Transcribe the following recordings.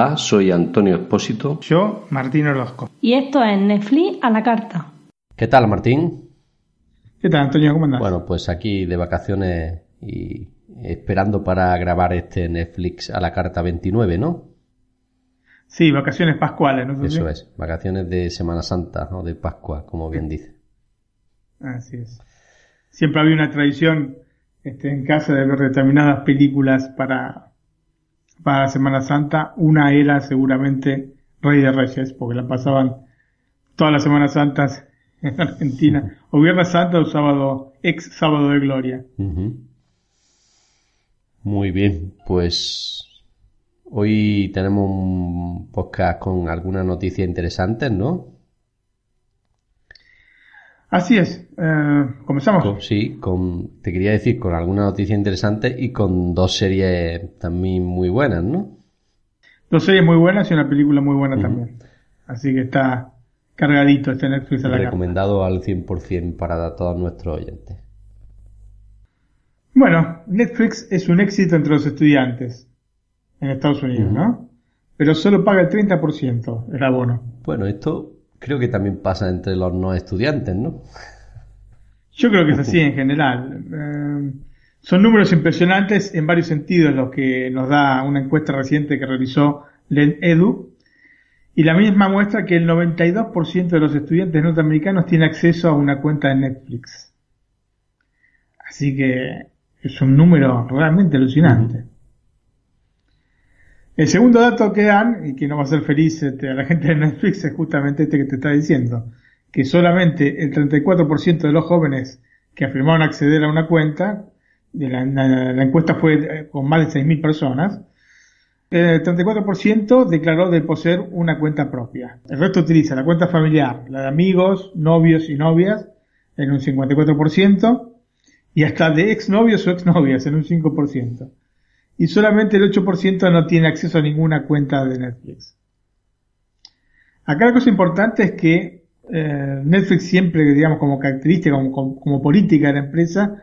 Hola, soy Antonio Espósito. Yo, Martín Orozco. Y esto es Netflix a la carta. ¿Qué tal, Martín? ¿Qué tal, Antonio? ¿Cómo andas? Bueno, pues aquí de vacaciones y esperando para grabar este Netflix a la carta 29, ¿no? Sí, vacaciones pascuales, ¿no? Eso es, vacaciones de Semana Santa o de Pascua, como bien dice. Así es. Siempre había una tradición este, en casa de ver determinadas películas para, para Semana Santa. Una era seguramente Rey de Reyes, porque la pasaban todas las Semanas Santas en Argentina, o Viernes Santo o sábado, ex sábado de gloria. Muy bien, pues hoy tenemos un podcast con algunas noticias interesantes, ¿no? Así es, eh, comenzamos. sí, con, te quería decir con alguna noticia interesante y con dos series también muy buenas, ¿no? Dos series muy buenas y una película muy buena también. Así que está cargadito este Netflix a la Recomendado al 100% para todos nuestros oyentes. Bueno, Netflix es un éxito entre los estudiantes en Estados Unidos, ¿no? Pero solo paga el 30% el abono. Bueno, esto creo que también pasa entre los no estudiantes, ¿no? Yo creo que es así en general. Eh, son números impresionantes en varios sentidos los que nos da una encuesta reciente que realizó Edu. Y la misma muestra que el 92% de los estudiantes norteamericanos tiene acceso a una cuenta de Netflix. Así que es un número realmente alucinante. El segundo dato que dan, y que no va a ser feliz este, a la gente de Netflix, es justamente este que te está diciendo, que solamente el 34% de los jóvenes que afirmaron acceder a una cuenta, de la, encuesta fue eh, con más de 6.000 personas, el 34% declaró de poseer una cuenta propia. El resto utiliza la cuenta familiar, la de amigos, novios y novias, en un 54%, y hasta de exnovios o exnovias, en un 5% y solamente el 8% no tiene acceso a ninguna cuenta de Netflix. Acá la cosa importante es que eh, Netflix siempre, digamos, como característica, como, política de la empresa,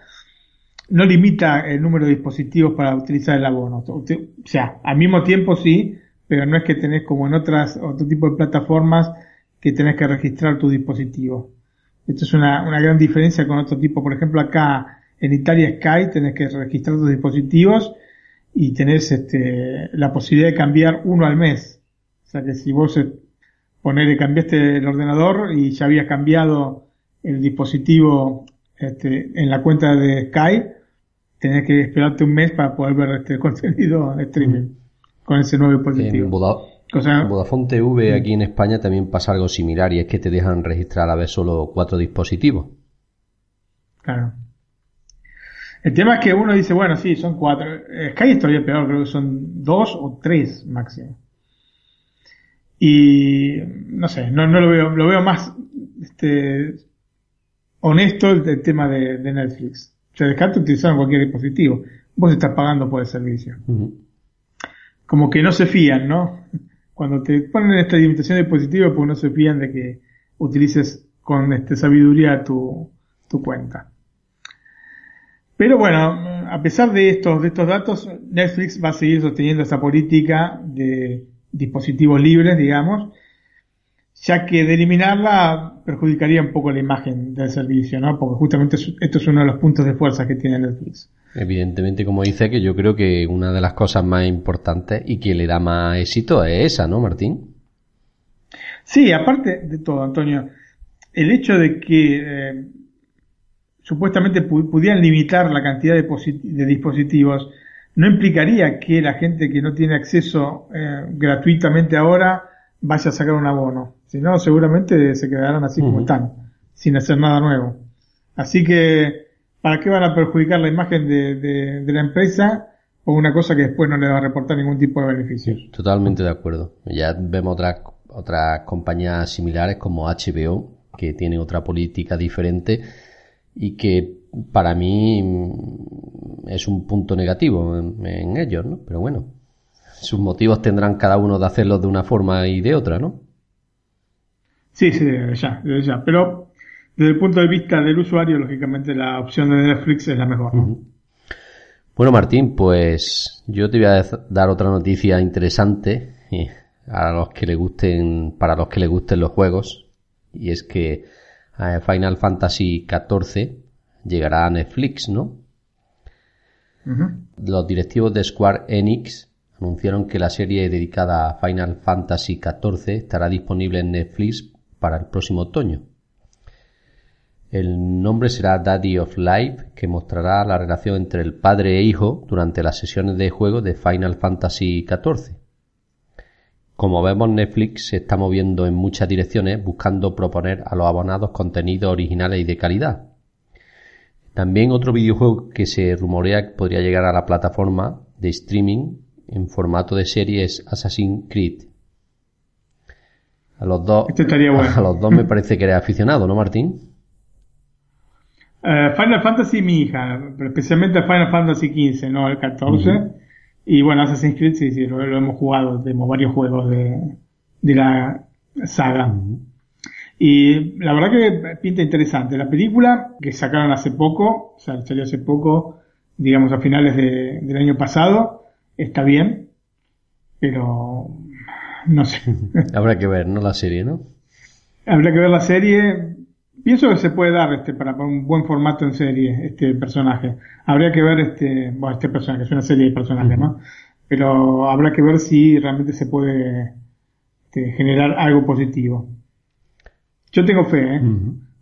no limita el número de dispositivos para utilizar el abono. O sea, al mismo tiempo sí, pero no es que tenés como en otras, otro tipo de plataformas que tenés que registrar tu dispositivo. Esto es una, una gran diferencia con otro tipo. Por ejemplo, acá en Italia Sky tenés que registrar tus dispositivos y tenés este, la posibilidad de cambiar uno al mes. O sea que si vos eh, ponele, cambiaste el ordenador y ya habías cambiado el dispositivo este, en la cuenta de Sky, tenés que esperarte un mes para poder ver este contenido en streaming con ese nuevo dispositivo. En Vodafone TV aquí en España también pasa algo similar y es que te dejan registrar a la vez solo cuatro dispositivos. Claro. El tema es que uno dice, bueno, sí, son cuatro. Sky es todavía peor, creo que son dos o tres máximo. Y no sé, no, no lo veo, lo veo más este, honesto el, tema de, Netflix. Se descarta utilizar en cualquier dispositivo. Vos estás pagando por el servicio. Como que no se fían, ¿no? Cuando te ponen esta limitación de dispositivos, pues no se fían de que utilices con este, sabiduría tu, tu cuenta. Pero bueno, a pesar de estos, de estos datos, Netflix va a seguir sosteniendo esa política de dispositivos libres, digamos, ya que de eliminarla perjudicaría un poco la imagen del servicio, ¿no? Porque justamente esto es uno de los puntos de fuerza que tiene Netflix. Evidentemente, como dice, que yo creo que una de las cosas más importantes y que le da más éxito es esa, ¿no, Martín? Sí, aparte de todo, Antonio, el hecho de que eh, supuestamente pudieran limitar la cantidad de, dispositivos, no implicaría que la gente que no tiene acceso eh, gratuitamente ahora vaya a sacar un abono. Si no, seguramente se quedarán así como están, sin hacer nada nuevo. Así que, ¿para qué van a perjudicar la imagen de, la empresa o una cosa que después no le va a reportar ningún tipo de beneficio? Totalmente de acuerdo. Ya vemos otras, otras compañías similares como HBO, que tiene otra política diferente y que para mí es un punto negativo en, ellos, ¿no? Pero bueno, sus motivos tendrán cada uno de hacerlo de una forma y de otra, ¿no? Sí, sí, ya, ya. Pero desde el punto de vista del usuario, lógicamente la opción de Netflix es la mejor. Bueno, Martín, pues yo te voy a dar otra noticia interesante a los que le gusten, para los que le gusten los juegos, y es que eh, Final Fantasy XIV llegará a Netflix, ¿no? Los directivos de Square Enix anunciaron que la serie dedicada a Final Fantasy XIV estará disponible en Netflix para el próximo otoño. El nombre será Daddy of Life, que mostrará la relación entre el padre e hijo durante las sesiones de juego de Final Fantasy XIV. Como vemos, Netflix se está moviendo en muchas direcciones buscando proponer a los abonados contenidos originales y de calidad. También otro videojuego que se rumorea que podría llegar a la plataforma de streaming en formato de serie es Assassin's Creed. A los dos, a los dos me parece que eres aficionado, ¿no, Martín? Eh, Final Fantasy mi hija, pero especialmente Final Fantasy XV, no el 14. Y bueno, Assassin's Creed sí, sí, lo, hemos jugado, tenemos varios juegos de, de la saga. Y la verdad que pinta interesante. La película que sacaron hace poco, o sea, salió hace poco, digamos a finales de, del año pasado, está bien, pero no sé. Habrá que ver, ¿no? La serie, ¿no? Habrá que ver la serie. Pienso que se puede dar este para un buen formato en serie, este personaje. Habría que ver este, bueno, este personaje, es una serie de personajes, ¿no? Pero habrá que ver si realmente se puede este, generar algo positivo. Yo tengo fe, ¿eh?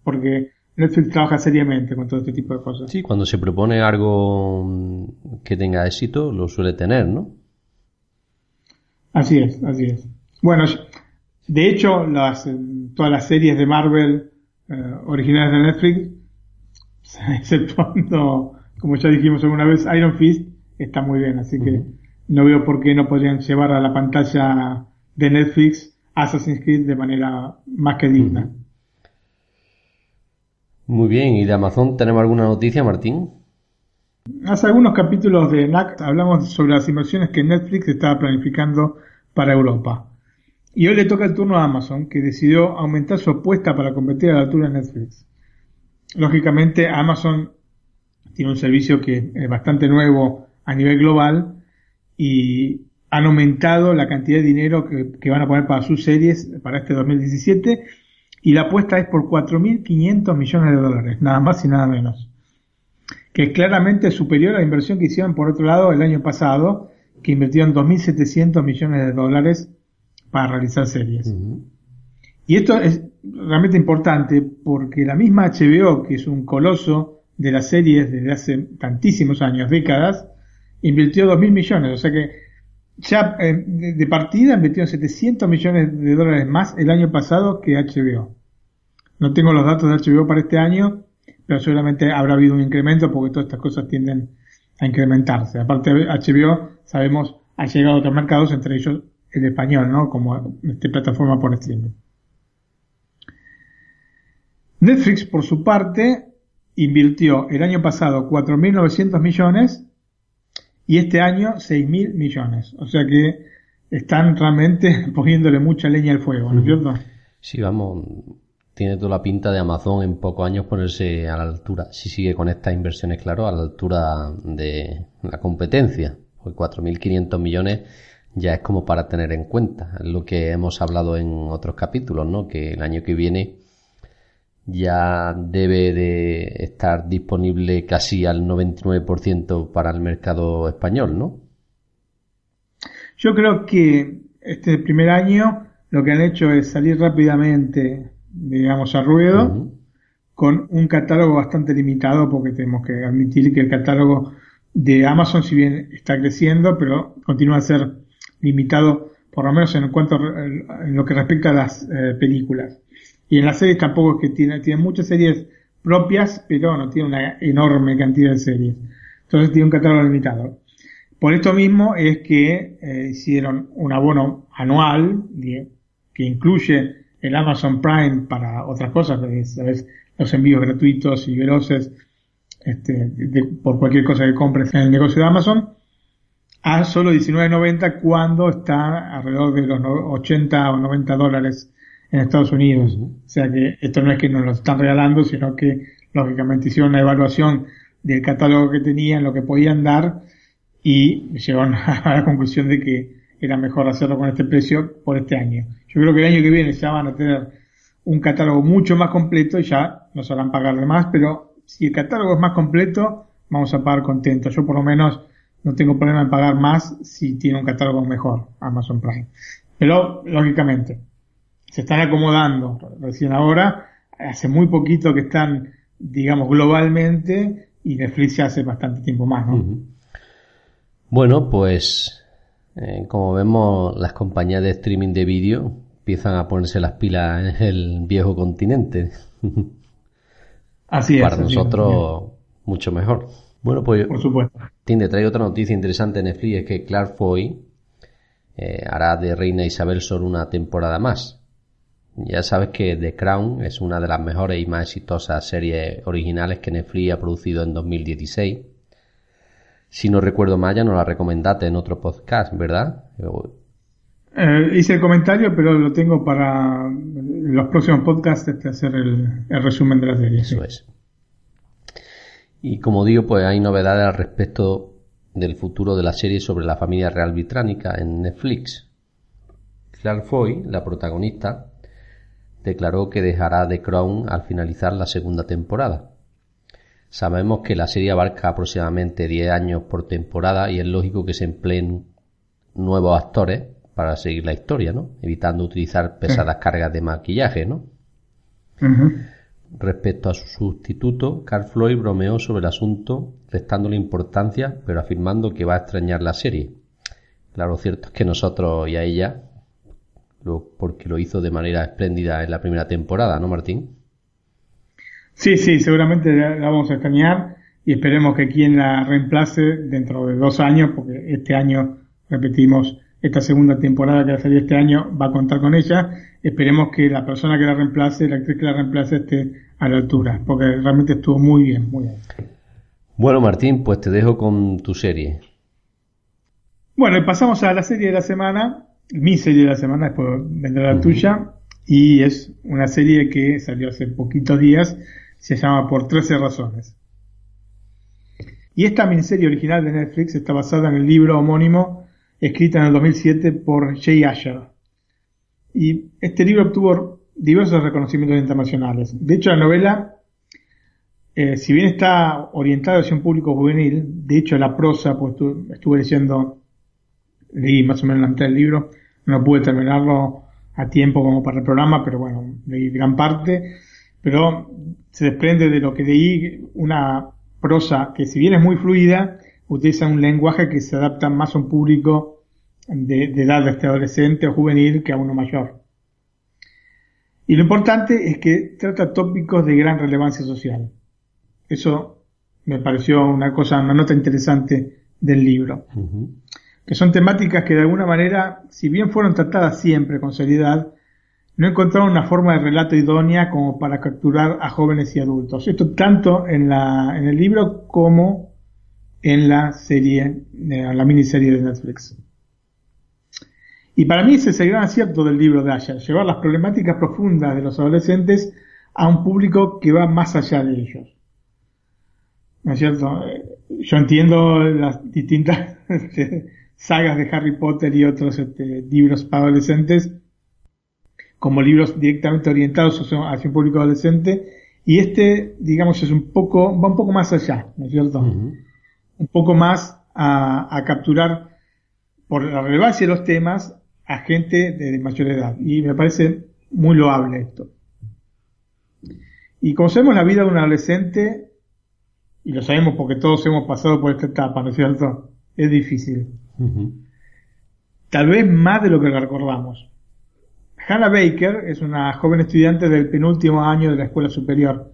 Porque Netflix trabaja seriamente con todo este tipo de cosas. Sí, cuando se propone algo que tenga éxito, lo suele tener, ¿no? Así es, así es. Bueno, de hecho, las, todas las series de Marvel eh, originales de Netflix, exceptuando, como ya dijimos alguna vez, Iron Fist, está muy bien, así que no veo por qué no podrían llevar a la pantalla de Netflix Assassin's Creed de manera más que digna. Muy bien, ¿y de Amazon tenemos alguna noticia, Martín? Hace algunos capítulos de NAC hablamos sobre las inversiones que Netflix estaba planificando para Europa. Y hoy le toca el turno a Amazon, que decidió aumentar su apuesta para competir a la altura de Netflix. Lógicamente, Amazon tiene un servicio que es bastante nuevo a nivel global y han aumentado la cantidad de dinero que, van a poner para sus series para este 2017 y la apuesta es por 4.500 millones de dólares, nada más y nada menos. Que es claramente superior a la inversión que hicieron por otro lado el año pasado, que invirtieron 2.700 millones de dólares para realizar series. Y esto es realmente importante porque la misma HBO, que es un coloso de las series desde hace tantísimos años, décadas, invirtió 2.000 millones. O sea que ya eh, de, partida invirtió 700 millones de dólares más el año pasado que HBO. No tengo los datos de HBO para este año, pero seguramente habrá habido un incremento porque todas estas cosas tienden a incrementarse. Aparte, HBO, sabemos, ha llegado a otros mercados, entre ellos el español, ¿no? Como este, plataforma por streaming. Netflix, por su parte, invirtió el año pasado 4.900 millones y este año 6.000 millones. O sea que están realmente poniéndole mucha leña al fuego, ¿no es cierto? Sí, vamos, tiene toda la pinta de Amazon en pocos años ponerse a la altura, si sigue con estas inversiones, claro, a la altura de la competencia. Pues 4.500 millones ya es como para tener en cuenta. Lo que hemos hablado en otros capítulos, ¿no? Que el año que viene ya debe de estar disponible casi al 99% para el mercado español, ¿no? Yo creo que este primer año lo que han hecho es salir rápidamente, digamos, a ruedo, con un catálogo bastante limitado, porque tenemos que admitir que el catálogo de Amazon, si bien está creciendo, pero continúa a ser limitado, por lo menos en cuanto en lo que respecta a las eh, películas. Y en las series tampoco es que tiene, tiene muchas series propias, pero no tiene una enorme cantidad de series. Entonces tiene un catálogo limitado. Por esto mismo es que eh, hicieron un abono anual que incluye el Amazon Prime para otras cosas, ¿sabes? los envíos gratuitos y veloces este, por cualquier cosa que compres en el negocio de Amazon a solo 19.90 cuando está alrededor de los 80 o 90 dólares en Estados Unidos. O sea que esto no es que nos lo están regalando, sino que lógicamente hicieron una evaluación del catálogo que tenían, lo que podían dar y llegaron a la conclusión de que era mejor hacerlo con este precio por este año. Yo creo que el año que viene ya van a tener un catálogo mucho más completo y ya nos harán pagar de más, pero si el catálogo es más completo, vamos a pagar contentos. Yo por lo menos no tengo problema en pagar más si tiene un catálogo mejor, Amazon Prime. Pero, lógicamente, se están acomodando recién ahora, hace muy poquito que están, digamos, globalmente, y Netflix ya hace bastante tiempo más, ¿no? Bueno, pues, eh, como vemos, las compañías de streaming de vídeo empiezan a ponerse las pilas en el viejo continente. Así es. Para nosotros, mucho mejor. Bueno, pues. Por supuesto. Tinde, trae otra noticia interesante en Netflix: es que Clark Foy eh, hará de Reina Isabel solo una temporada más. Ya sabes que The Crown es una de las mejores y más exitosas series originales que Netflix ha producido en 2016. Si no recuerdo mal, ya nos la recomendaste en otro podcast, ¿verdad? Eh, hice el comentario, pero lo tengo para los próximos podcasts este, hacer el, resumen de la serie. Eso es. Y como digo, pues hay novedades al respecto del futuro de la serie sobre la familia real británica en Netflix. Claire Foy, la protagonista, declaró que dejará The Crown al finalizar la segunda temporada. Sabemos que la serie abarca aproximadamente 10 años por temporada y es lógico que se empleen nuevos actores para seguir la historia, ¿no? Evitando utilizar pesadas cargas de maquillaje, ¿no? Respecto a su sustituto, Carl Floyd bromeó sobre el asunto, restándole importancia, pero afirmando que va a extrañar la serie. Claro, cierto es que nosotros y a ella, porque lo hizo de manera espléndida en la primera temporada, ¿no, Martín? Sí, sí, seguramente la vamos a extrañar y esperemos que quien la reemplace dentro de dos años, porque este año, repetimos, esta segunda temporada que va a salir este año va a contar con ella. Esperemos que la persona que la reemplace, la actriz que la reemplace, esté a la altura, porque realmente estuvo muy bien, muy bien. Bueno, Martín, pues te dejo con tu serie. Bueno, y pasamos a la serie de la semana, mi serie de la semana, después vendrá la tuya, y es una serie que salió hace poquitos días, se llama Por 13 razones. Y esta miniserie original de Netflix está basada en el libro homónimo escrita en el 2007 por Jay Asher. Y este libro obtuvo diversos reconocimientos internacionales. De hecho, la novela, eh, si bien está orientada hacia un público juvenil, de hecho la prosa, pues estuve leyendo, leí más o menos la mitad del libro, no pude terminarlo a tiempo como para el programa, pero bueno, leí gran parte, pero se desprende de lo que leí una prosa que si bien es muy fluida, utiliza un lenguaje que se adapta más a un público de, edad de este adolescente o juvenil que a uno mayor. Y lo importante es que trata tópicos de gran relevancia social. Eso me pareció una cosa, una nota interesante del libro. Que son temáticas que de alguna manera, si bien fueron tratadas siempre con seriedad, no encontraron una forma de relato idónea como para capturar a jóvenes y adultos. Esto tanto en, la, en el libro como en la serie, en la miniserie de Netflix. Y para mí ese es el gran acierto del libro de Asher, llevar las problemáticas profundas de los adolescentes a un público que va más allá de ellos. ¿No es cierto? Eh, yo entiendo las distintas sagas de Harry Potter y otros este, libros para adolescentes como libros directamente orientados hacia un público adolescente y este, digamos, es un poco, va un poco más allá, ¿no es cierto? Un poco más a, a capturar por la relevancia de los temas a gente de mayor edad. Y me parece muy loable esto. Y conocemos la vida de un adolescente, y lo sabemos porque todos hemos pasado por esta etapa, ¿no es cierto? Es difícil. Tal vez más de lo que recordamos. Hannah Baker es una joven estudiante del penúltimo año de la escuela superior,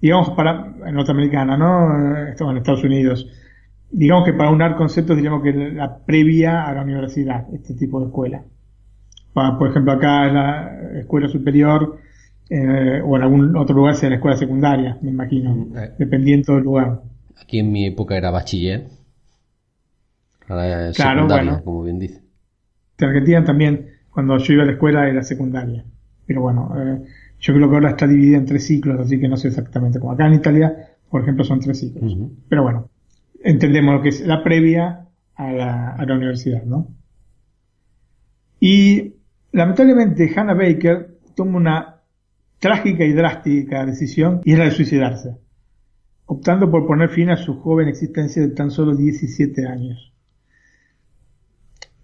digamos para, norteamericana, ¿no? en Estados Unidos digamos que para unar conceptos diríamos que la previa a la universidad, este tipo de escuela. por ejemplo, acá es la escuela superior eh, o en algún otro lugar sea la escuela secundaria, me imagino, mm, eh. dependiendo del lugar. Aquí en mi época era bachiller. Ahora es secundaria, como bien dice. En Argentina también, cuando yo iba a la escuela era secundaria. Pero bueno, eh, yo creo que ahora está dividida en tres ciclos, así que no sé exactamente cómo. Acá en Italia, por ejemplo, son tres ciclos. Pero bueno, entendemos lo que es la previa a la, a la universidad, ¿no? Y lamentablemente Hannah Baker toma una trágica y drástica decisión y es la de suicidarse, optando por poner fin a su joven existencia de tan solo 17 años.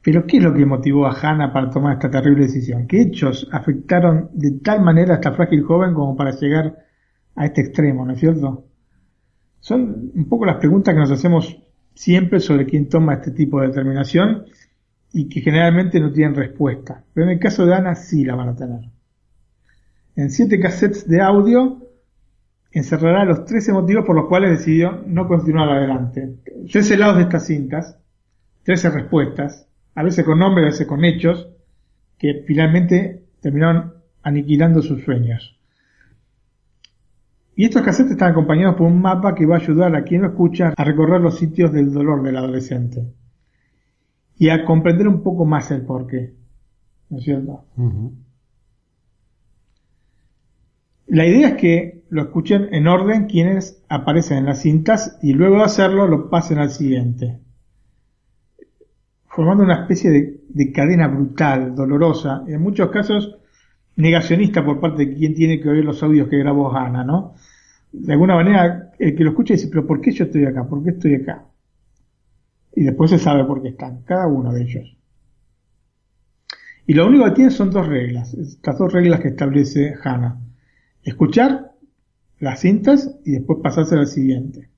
Pero ¿qué es lo que motivó a Hannah para tomar esta terrible decisión? ¿Qué hechos afectaron de tal manera a esta frágil joven como para llegar a este extremo, ¿no es cierto? Son un poco las preguntas que nos hacemos siempre sobre quién toma este tipo de determinación y que generalmente no tienen respuesta. Pero en el caso de Ana sí la van a tener. En siete cassettes de audio encerrará los 13 motivos por los cuales decidió no continuar adelante. 13 lados de estas cintas, 13 respuestas, a veces con nombres, a veces con hechos, que finalmente terminaron aniquilando sus sueños. Y estos cassettes están acompañados por un mapa que va a ayudar a quien lo escucha a recorrer los sitios del dolor del adolescente y a comprender un poco más el porqué. ¿No es cierto? La idea es que lo escuchen en orden quienes aparecen en las cintas y luego de hacerlo lo pasen al siguiente formando una especie de, cadena brutal, dolorosa, en muchos casos negacionista por parte de quien tiene que oír los audios que grabó Ana, ¿no? De alguna manera, el que lo escucha dice, pero ¿por qué yo estoy acá? ¿Por qué estoy acá? Y después se sabe por qué están, cada uno de ellos. Y lo único que tiene son dos reglas, estas dos reglas que establece Hannah. Escuchar las cintas y después pasarse al siguiente.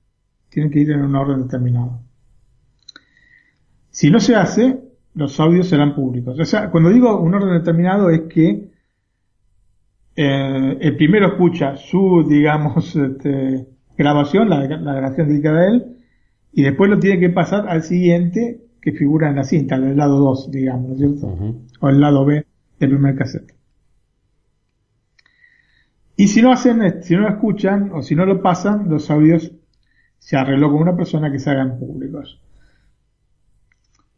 Tienen que ir en un orden determinado. Si no se hace, los audios serán públicos. O sea, cuando digo un orden determinado es que eh, el primero escucha su, digamos, este, grabación, la, grabación dedicada a él, y después lo tiene que pasar al siguiente que figura en la cinta, el lado 2, digamos, ¿no es cierto? O el lado B del primer cassette. Y si no hacen, si no lo escuchan o si no lo pasan, los audios se arregló con una persona que se hagan públicos.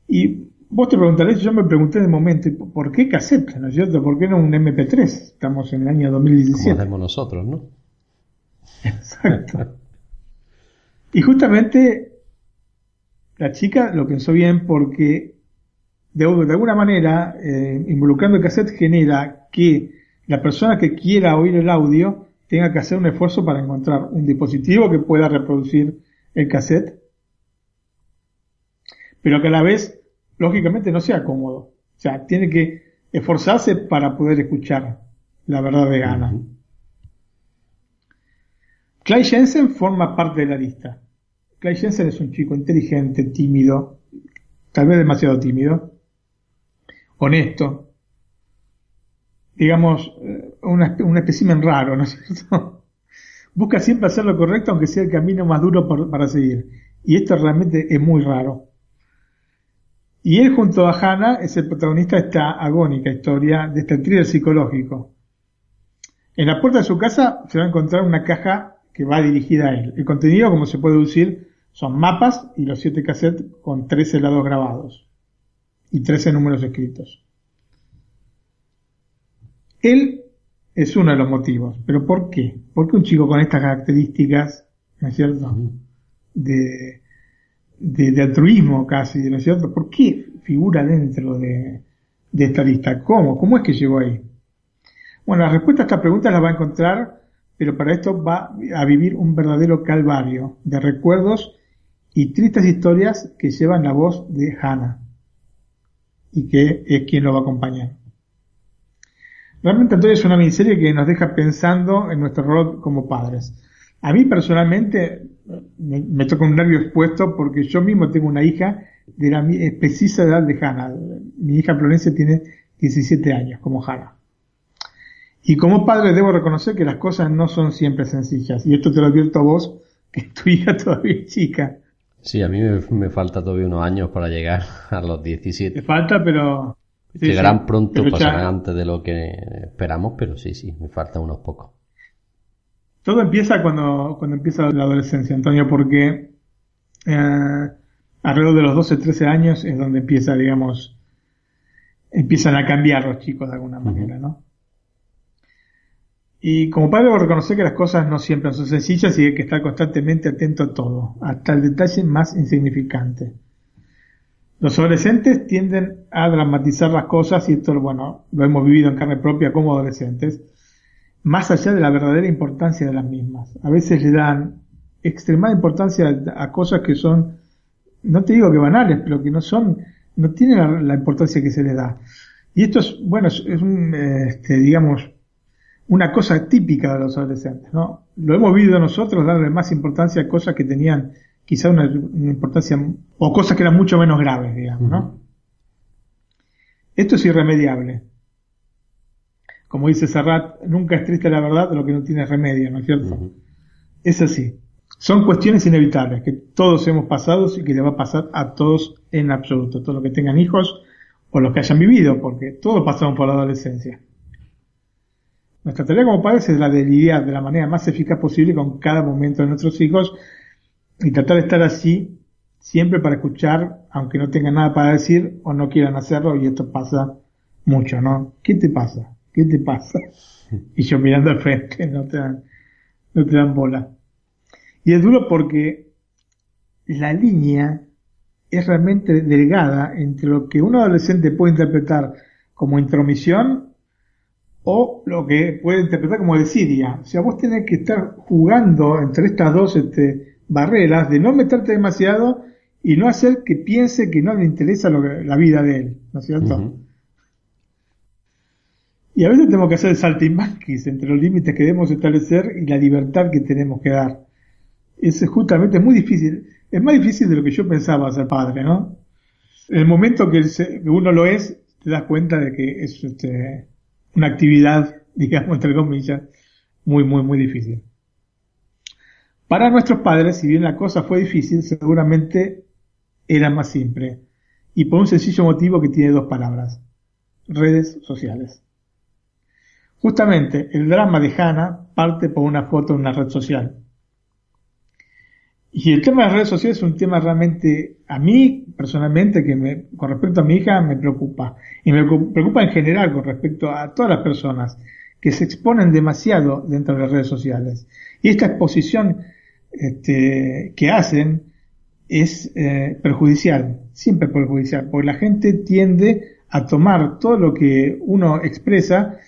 Y vos te preguntarás, yo me pregunté de momento, ¿por qué cassette? ¿No es cierto? ¿Por qué no un MP3? Estamos en el año 2017. Como hacemos nosotros, ¿no? Exacto. y justamente la chica lo pensó bien porque de, alguna manera, eh, involucrando el cassette genera que la persona que quiera oír el audio tenga que hacer un esfuerzo para encontrar un dispositivo que pueda reproducir el cassette, pero que a la vez lógicamente no sea cómodo. O sea, tiene que esforzarse para poder escuchar la verdad de Ana. Clay Jensen forma parte de la lista. Clay Jensen es un chico inteligente, tímido, tal vez demasiado tímido, honesto, digamos, eh, un espécimen raro, ¿no es cierto? Busca siempre hacer lo correcto aunque sea el camino más duro para seguir. Y esto realmente es muy raro. Y él junto a Hannah es el protagonista de esta agónica historia, de este thriller psicológico. En la puerta de su casa se va a encontrar una caja que va dirigida a él. El contenido, como se puede deducir, son mapas y los siete cassettes con 13 lados grabados y 13 números escritos. Él es uno de los motivos, pero ¿por qué? ¿Por qué un chico con estas características, ¿no es cierto? De, de, altruismo casi, ¿no es cierto? ¿Por qué figura dentro de, esta lista? ¿Cómo? ¿Cómo es que llegó ahí? Bueno, la respuesta a esta pregunta la va a encontrar, pero para esto va a vivir un verdadero calvario de recuerdos y tristes historias que llevan la voz de Hannah y que es quien lo va a acompañar. Realmente entonces es una miniserie que nos deja pensando en nuestro rol como padres. A mí personalmente me, toca un nervio expuesto porque yo mismo tengo una hija de la precisa edad de Hannah. Mi hija Florencia tiene 17 años, como Hannah. Y como padre debo reconocer que las cosas no son siempre sencillas. Y esto te lo advierto a vos, que tu hija todavía es chica. Sí, a mí me, falta todavía unos años para llegar a los 17. Me falta, pero... Llegarán pronto, pasarán antes de lo que esperamos, pero sí, sí, me falta unos pocos. Todo empieza cuando, cuando empieza la adolescencia, Antonio, porque eh, alrededor de los 12, 13 años es donde empieza, digamos, empiezan a cambiar los chicos de alguna manera, ¿no? Y como padre debo reconocer que las cosas no siempre son sencillas y hay que estar constantemente atento a todo, hasta el detalle más insignificante. Los adolescentes tienden a dramatizar las cosas y esto, bueno, lo hemos vivido en carne propia como adolescentes, más allá de la verdadera importancia de las mismas. A veces le dan extremada importancia a cosas que son, no te digo que banales, pero que no son, no tienen la, importancia que se les da. Y esto es, bueno, es, un, este, digamos, una cosa típica de los adolescentes, ¿no? Lo hemos vivido nosotros darle más importancia a cosas que tenían quizá una, importancia, o cosas que eran mucho menos graves, digamos, ¿no? Esto es irremediable. Como dice Serrat, nunca es triste la verdad de lo que no tiene remedio, ¿no es cierto? Es así. Son cuestiones inevitables que todos hemos pasado y que le va a pasar a todos en absoluto, todos los que tengan hijos o los que hayan vivido, porque todos pasamos por la adolescencia. Nuestra tarea como padres es la de lidiar de la manera más eficaz posible con cada momento de nuestros hijos y tratar de estar así siempre para escuchar, aunque no tengan nada para decir o no quieran hacerlo, y esto pasa mucho, ¿no? ¿Qué te pasa? ¿Qué te pasa? Y yo mirando al frente, no te dan, no te dan bola. Y es duro porque la línea es realmente delgada entre lo que un adolescente puede interpretar como intromisión o lo que puede interpretar como desidia. O sea, vos tenés que estar jugando entre estas dos este, barreras de no meterte demasiado y no hacer que piense que no le interesa la vida de él, ¿no es cierto? Y a veces tenemos que hacer saltimbanquis entre los límites que debemos establecer y la libertad que tenemos que dar. Es justamente muy difícil. Es más difícil de lo que yo pensaba ser padre, ¿no? En el momento que uno lo es, te das cuenta de que es este, una actividad, digamos, entre comillas, muy, muy, muy difícil. Para nuestros padres, si bien la cosa fue difícil, seguramente era más simple. Y por un sencillo motivo que tiene dos palabras. Redes sociales. Justamente el drama de Hannah parte por una foto en una red social. Y el tema de las redes sociales es un tema realmente, a mí personalmente, que me, con respecto a mi hija, me preocupa. Y me preocupa en general con respecto a todas las personas que se exponen demasiado dentro de las redes sociales. Y esta exposición este, que hacen es eh, perjudicial, siempre perjudicial, porque la gente tiende a tomar todo lo que uno expresa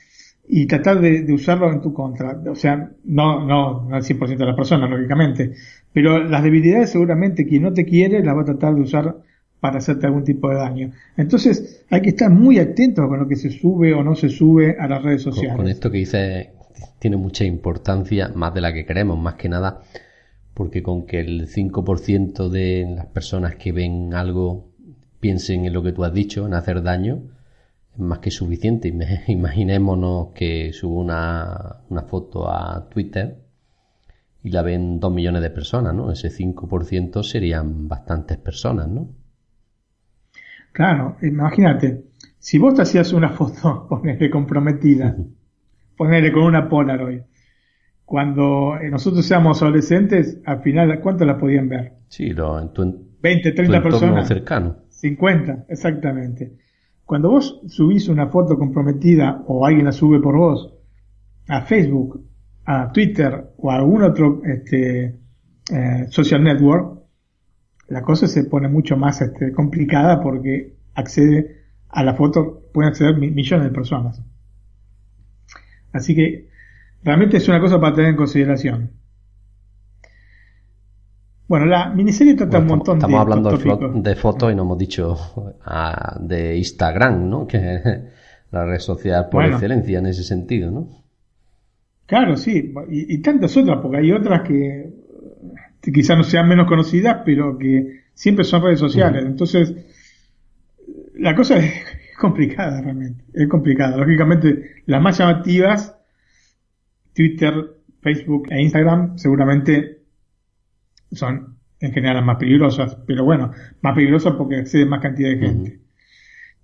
y tratar de, usarlo en tu contra. O sea, no, no, no al 100% de las personas, lógicamente, pero las debilidades seguramente quien no te quiere las va a tratar de usar para hacerte algún tipo de daño. Entonces hay que estar muy atento con lo que se sube o no se sube a las redes sociales. Con, con esto que dice tiene mucha importancia, más de la que queremos, más que nada porque con que el 5% de las personas que ven algo piensen en lo que tú has dicho, en hacer daño, más que suficiente. Imaginémonos que subo una, una foto a Twitter y la ven dos millones de personas, ¿no? Ese 5% serían bastantes personas, ¿no? Claro, imagínate, si vos te hacías una foto, ponele comprometida, ponele con una Polaroid, cuando nosotros seamos adolescentes, al final, ¿cuánto la podían ver? Sí, lo, en tu, 20, 30 personas. cercano. 50, exactamente. Cuando vos subís una foto comprometida o alguien la sube por vos a Facebook, a Twitter o a algún otro este, eh, social network, la cosa se pone mucho más este, complicada porque accede a la foto, pueden acceder millones de personas. Así que Realmente es una cosa para tener en consideración. Bueno, la miniserie trata un montón de. Estamos hablando de, fotos y no hemos dicho ah, de Instagram, ¿no? Que es la red social por excelencia en ese sentido, ¿no? Claro, sí. Y, tantas otras, porque hay otras que, quizás no sean menos conocidas, pero que siempre son redes sociales. Entonces, la cosa es complicada realmente. Es complicada. Lógicamente, las más llamativas Twitter, Facebook e Instagram seguramente son en general las más peligrosas, pero bueno, más peligrosas porque accede más cantidad de gente.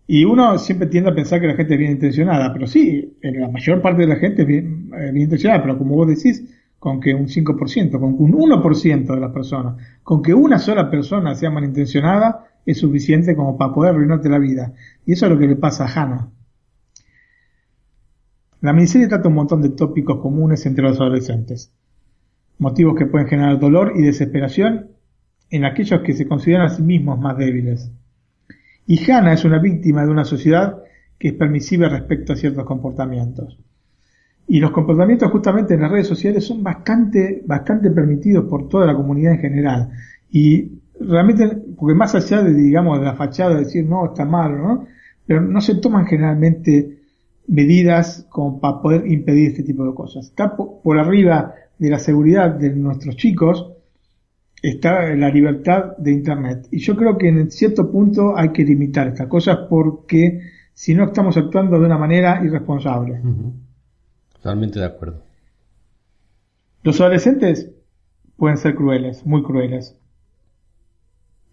Y uno siempre tiende a pensar que la gente es bien intencionada, pero sí, la mayor parte de la gente es bien, eh, bien intencionada, pero como vos decís, con que un 5%, con que un 1% de las personas, con que una sola persona sea malintencionada, es suficiente como para poder arruinarte la vida. Y eso es lo que le pasa a Hannah. La miniserie trata un montón de tópicos comunes entre los adolescentes, motivos que pueden generar dolor y desesperación en aquellos que se consideran a sí mismos más débiles. Y Hannah es una víctima de una sociedad que es permisiva respecto a ciertos comportamientos. Y los comportamientos justamente en las redes sociales son bastante, bastante permitidos por toda la comunidad en general. Y realmente, porque más allá de, digamos, de la fachada de decir, no, está mal, ¿no? Pero no se toman generalmente medidas como para poder impedir este tipo de cosas. Está por arriba de la seguridad de nuestros chicos, está la libertad de Internet. Y yo creo que en cierto punto hay que limitar estas cosas porque si no estamos actuando de una manera irresponsable. Totalmente de acuerdo. Los adolescentes pueden ser crueles, muy crueles,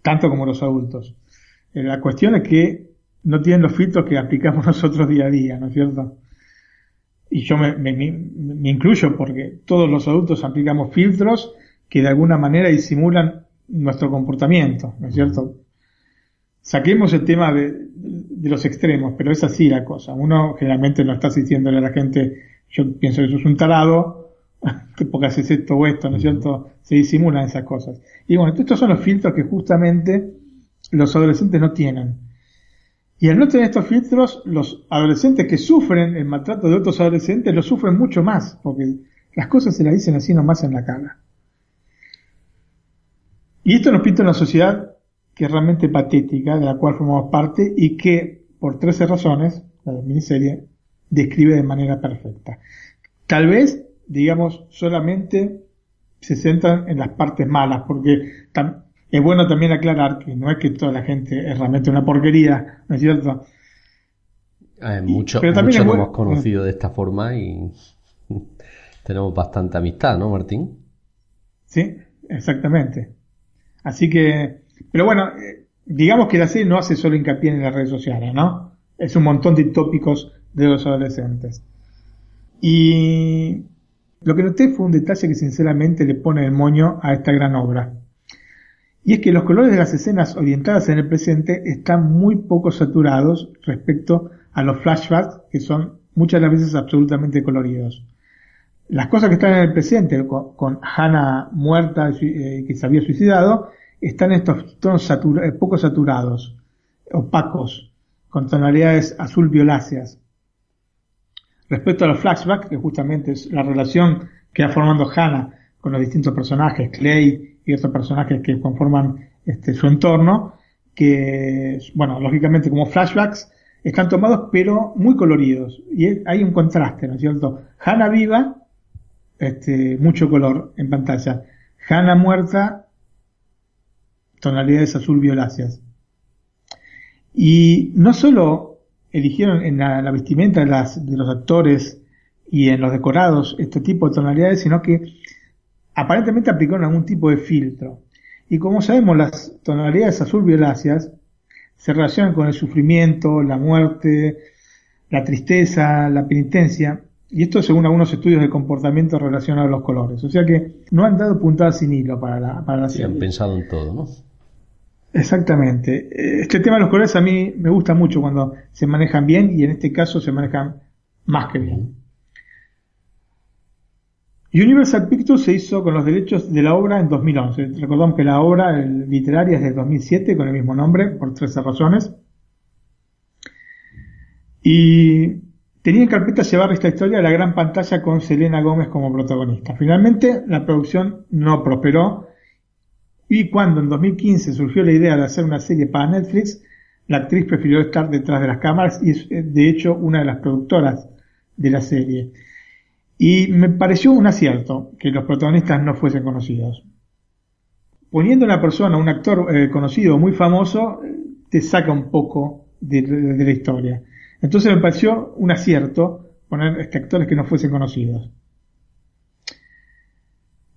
tanto como los adultos. Eh, la cuestión es que no tienen los filtros que aplicamos nosotros día a día, ¿no es cierto? Y yo me, me incluyo porque todos los adultos aplicamos filtros que de alguna manera disimulan nuestro comportamiento, ¿no es cierto? Saquemos el tema de, los extremos, pero es así la cosa. Uno generalmente no está diciéndole a la gente, yo pienso que eso es un tarado, que porque haces esto o esto, ¿no es cierto? Se disimulan esas cosas. Y bueno, estos son los filtros que justamente los adolescentes no tienen. Y al no tener estos filtros, los adolescentes que sufren el maltrato de otros adolescentes lo sufren mucho más, porque las cosas se las dicen así nomás en la cara. Y esto nos pinta una sociedad que es realmente patética, de la cual formamos parte y que, por 13 razones, la miniserie describe de manera perfecta. Tal vez, digamos, solamente se centran en las partes malas, porque es bueno también aclarar que no es que toda la gente es realmente una porquería, ¿no es cierto? Eh, mucho, pero también hemos conocido de esta forma y tenemos bastante amistad, ¿no, Martín? Sí, exactamente. Así que, pero bueno, eh, digamos que la serie no hace solo hincapié en las redes sociales, ¿no? Es un montón de tópicos de los adolescentes. Y lo que noté fue un detalle que sinceramente le pone el moño a esta gran obra. Y es que los colores de las escenas orientadas en el presente están muy poco saturados respecto a los flashbacks que son muchas de las veces absolutamente coloridos las cosas que están en el presente, con, Hannah muerta, eh, que se había suicidado, están estos tonos eh, poco saturados, opacos, con tonalidades azul violáceas. Respecto a los flashbacks, que justamente es la relación que va formando Hannah con los distintos personajes, Clay y otros personajes que conforman este, su entorno, que, bueno, lógicamente como flashbacks, están tomados pero muy coloridos. Y hay un contraste, ¿no es cierto? Hannah viva este, mucho color en pantalla. Hannah muerta, tonalidades azul violáceas. Y no solo eligieron en la, vestimenta de, las, de los actores y en los decorados este tipo de tonalidades, sino que aparentemente aplicaron algún tipo de filtro. Y como sabemos, las tonalidades azul violáceas se relacionan con el sufrimiento, la muerte, la tristeza, la penitencia, y esto según algunos estudios de comportamiento relacionados a los colores. O sea que no han dado puntadas sin hilo para la, para la serie. han pensado en todo, ¿no? Exactamente. Este tema de los colores a mí me gusta mucho cuando se manejan bien y en este caso se manejan más que bien. Universal Pictures se hizo con los derechos de la obra en 2011. Recordamos que la obra literaria es de 2007 con el mismo nombre por tres razones. Y tenía en carpeta llevar esta historia a la gran pantalla con Selena Gómez como protagonista. Finalmente, la producción no prosperó y cuando en 2015 surgió la idea de hacer una serie para Netflix, la actriz prefirió estar detrás de las cámaras y es eh, de hecho una de las productoras de la serie. Y me pareció un acierto que los protagonistas no fuesen conocidos. Poniendo una persona, un actor eh, conocido muy famoso, te saca un poco de la historia. Entonces me pareció un acierto poner este actores que no fuesen conocidos.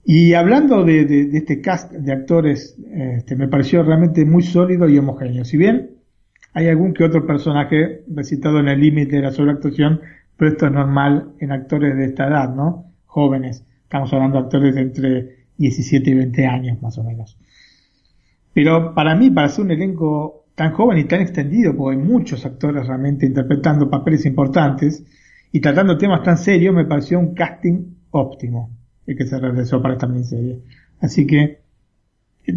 Y hablando de, este cast de actores, este, me pareció realmente muy sólido y homogéneo. Si bien hay algún que otro personaje recitado en el límite de la sobreactuación, pero esto es normal en actores de esta edad, ¿no? Jóvenes. Estamos hablando de actores entre 17 y 20 años, más o menos. Pero para mí, para ser un elenco tan joven y tan extendido, porque hay muchos actores realmente interpretando papeles importantes y tratando temas tan serios, me pareció un casting óptimo el que se realizó para esta miniserie. Así que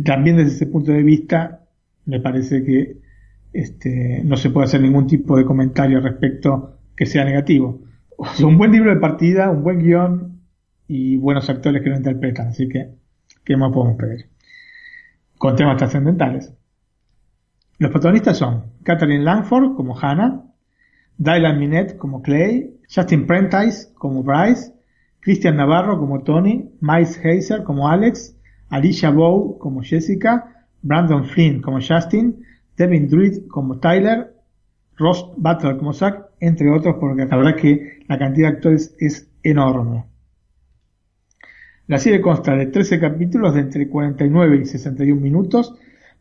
también desde ese punto de vista me parece que este, no se puede hacer ningún tipo de comentario respecto que sea negativo. O sea, un buen libro de partida, un buen guion y buenos actores que lo interpretan. Así que, ¿qué más podemos pedir? Con temas trascendentales. Los protagonistas son Catherine Langford como Hannah, Dylan Minette como Clay, Justin Prentice como Bryce, Christian Navarro como Tony, Miles Heiser como Alex, Alicia Bow como Jessica, Brandon Flynn como Justin, Devin Druid como Tyler, Ross Butler como Zack, entre otros, porque la verdad que la cantidad de actores es enorme. La serie consta de 13 capítulos de entre 49 y 61 minutos,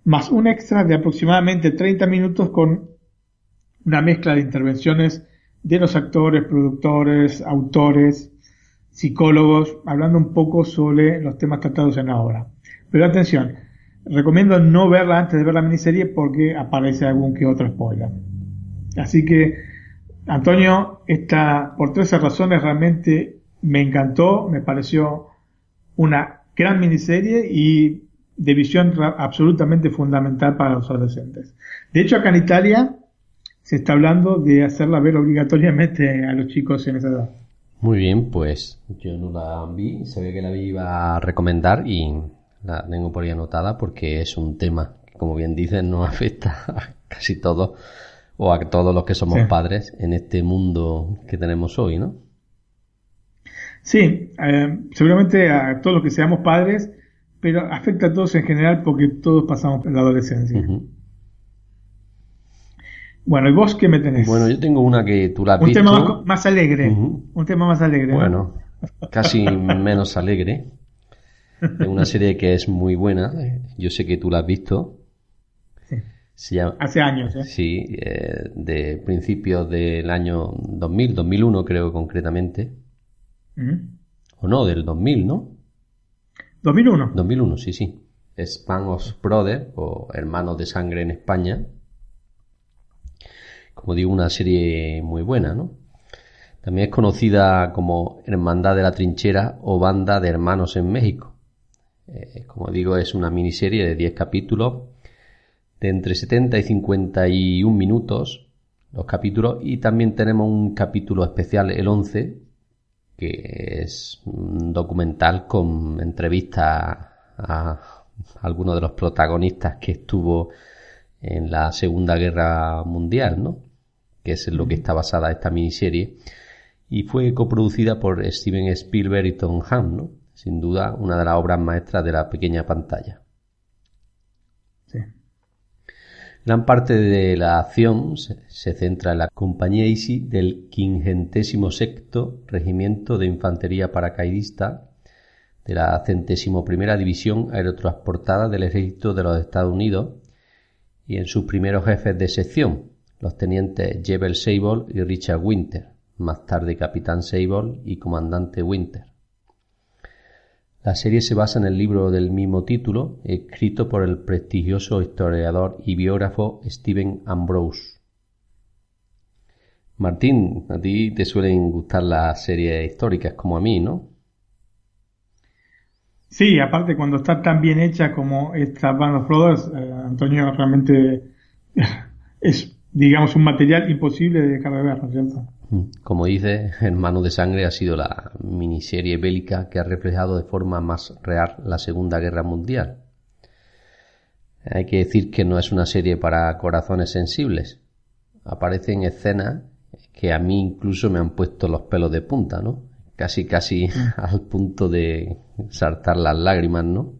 más un extra de aproximadamente 30 minutos con una mezcla de intervenciones de los actores, productores, autores, psicólogos, hablando un poco sobre los temas tratados en la obra. Pero atención, recomiendo no verla antes de ver la miniserie porque aparece algún que otro spoiler. Así que, Antonio, esta, por 13 razones realmente me encantó, me pareció una gran miniserie y de visión absolutamente fundamental para los adolescentes. De hecho, acá en Italia se está hablando de hacerla ver obligatoriamente a los chicos en esa edad. Muy bien, pues yo no la vi, sabía que la iba a recomendar y la tengo por ahí anotada porque es un tema que, como bien dices, nos afecta a casi todos o a todos los que somos padres en este mundo que tenemos hoy, ¿no? Sí, eh, seguramente a todos los que seamos padres pero afecta a todos en general porque todos pasamos por la adolescencia. Bueno, ¿y vos qué me tenés? Bueno, yo tengo una que tú la has un visto. Tema más, alegre. Un tema más alegre. Bueno, casi menos alegre. Es una serie que es muy buena. Yo sé que tú la has visto. Hace años, ¿eh? Sí, eh, de principios del año 2000, 2001 creo concretamente. O no, del 2000, ¿no? 2001. 2001, sí, sí. Es of Brothers o Hermanos de Sangre en España. Como digo, una serie muy buena, ¿no? También es conocida como Hermandad de la Trinchera o Banda de Hermanos en México. Eh, como digo, es una miniserie de 10 capítulos de entre 70 y 51 minutos los capítulos y también tenemos un capítulo especial, el 11, que es un documental con entrevistas a algunos de los protagonistas que estuvo en la Segunda Guerra Mundial, ¿no? Que es en lo que está basada esta miniserie. Y fue coproducida por Steven Spielberg y Tom Hanks, ¿no? Sin duda una de las obras maestras de la pequeña pantalla. Gran parte de la acción se, centra en la compañía Easy del 56 Regimiento de Infantería Paracaidista de la centésimo primera División Aerotransportada del Ejército de los Estados Unidos y en sus primeros jefes de sección, los tenientes Jebel Sable y Richard Winter, más tarde capitán Sable y comandante Winter. La serie se basa en el libro del mismo título, escrito por el prestigioso historiador y biógrafo Stephen Ambrose. Martín, a ti te suelen gustar las series históricas como a mí, ¿no? Sí, aparte cuando está tan bien hecha como esta Band of Brothers, eh, Antonio realmente es, digamos, un material imposible de dejar de ver, ¿no es cierto? Como dice, Hermano de Sangre ha sido la miniserie bélica que ha reflejado de forma más real la Segunda Guerra Mundial. Hay que decir que no es una serie para corazones sensibles. Aparecen escenas que a mí incluso me han puesto los pelos de punta, ¿no? Casi, casi al punto de saltar las lágrimas, ¿no?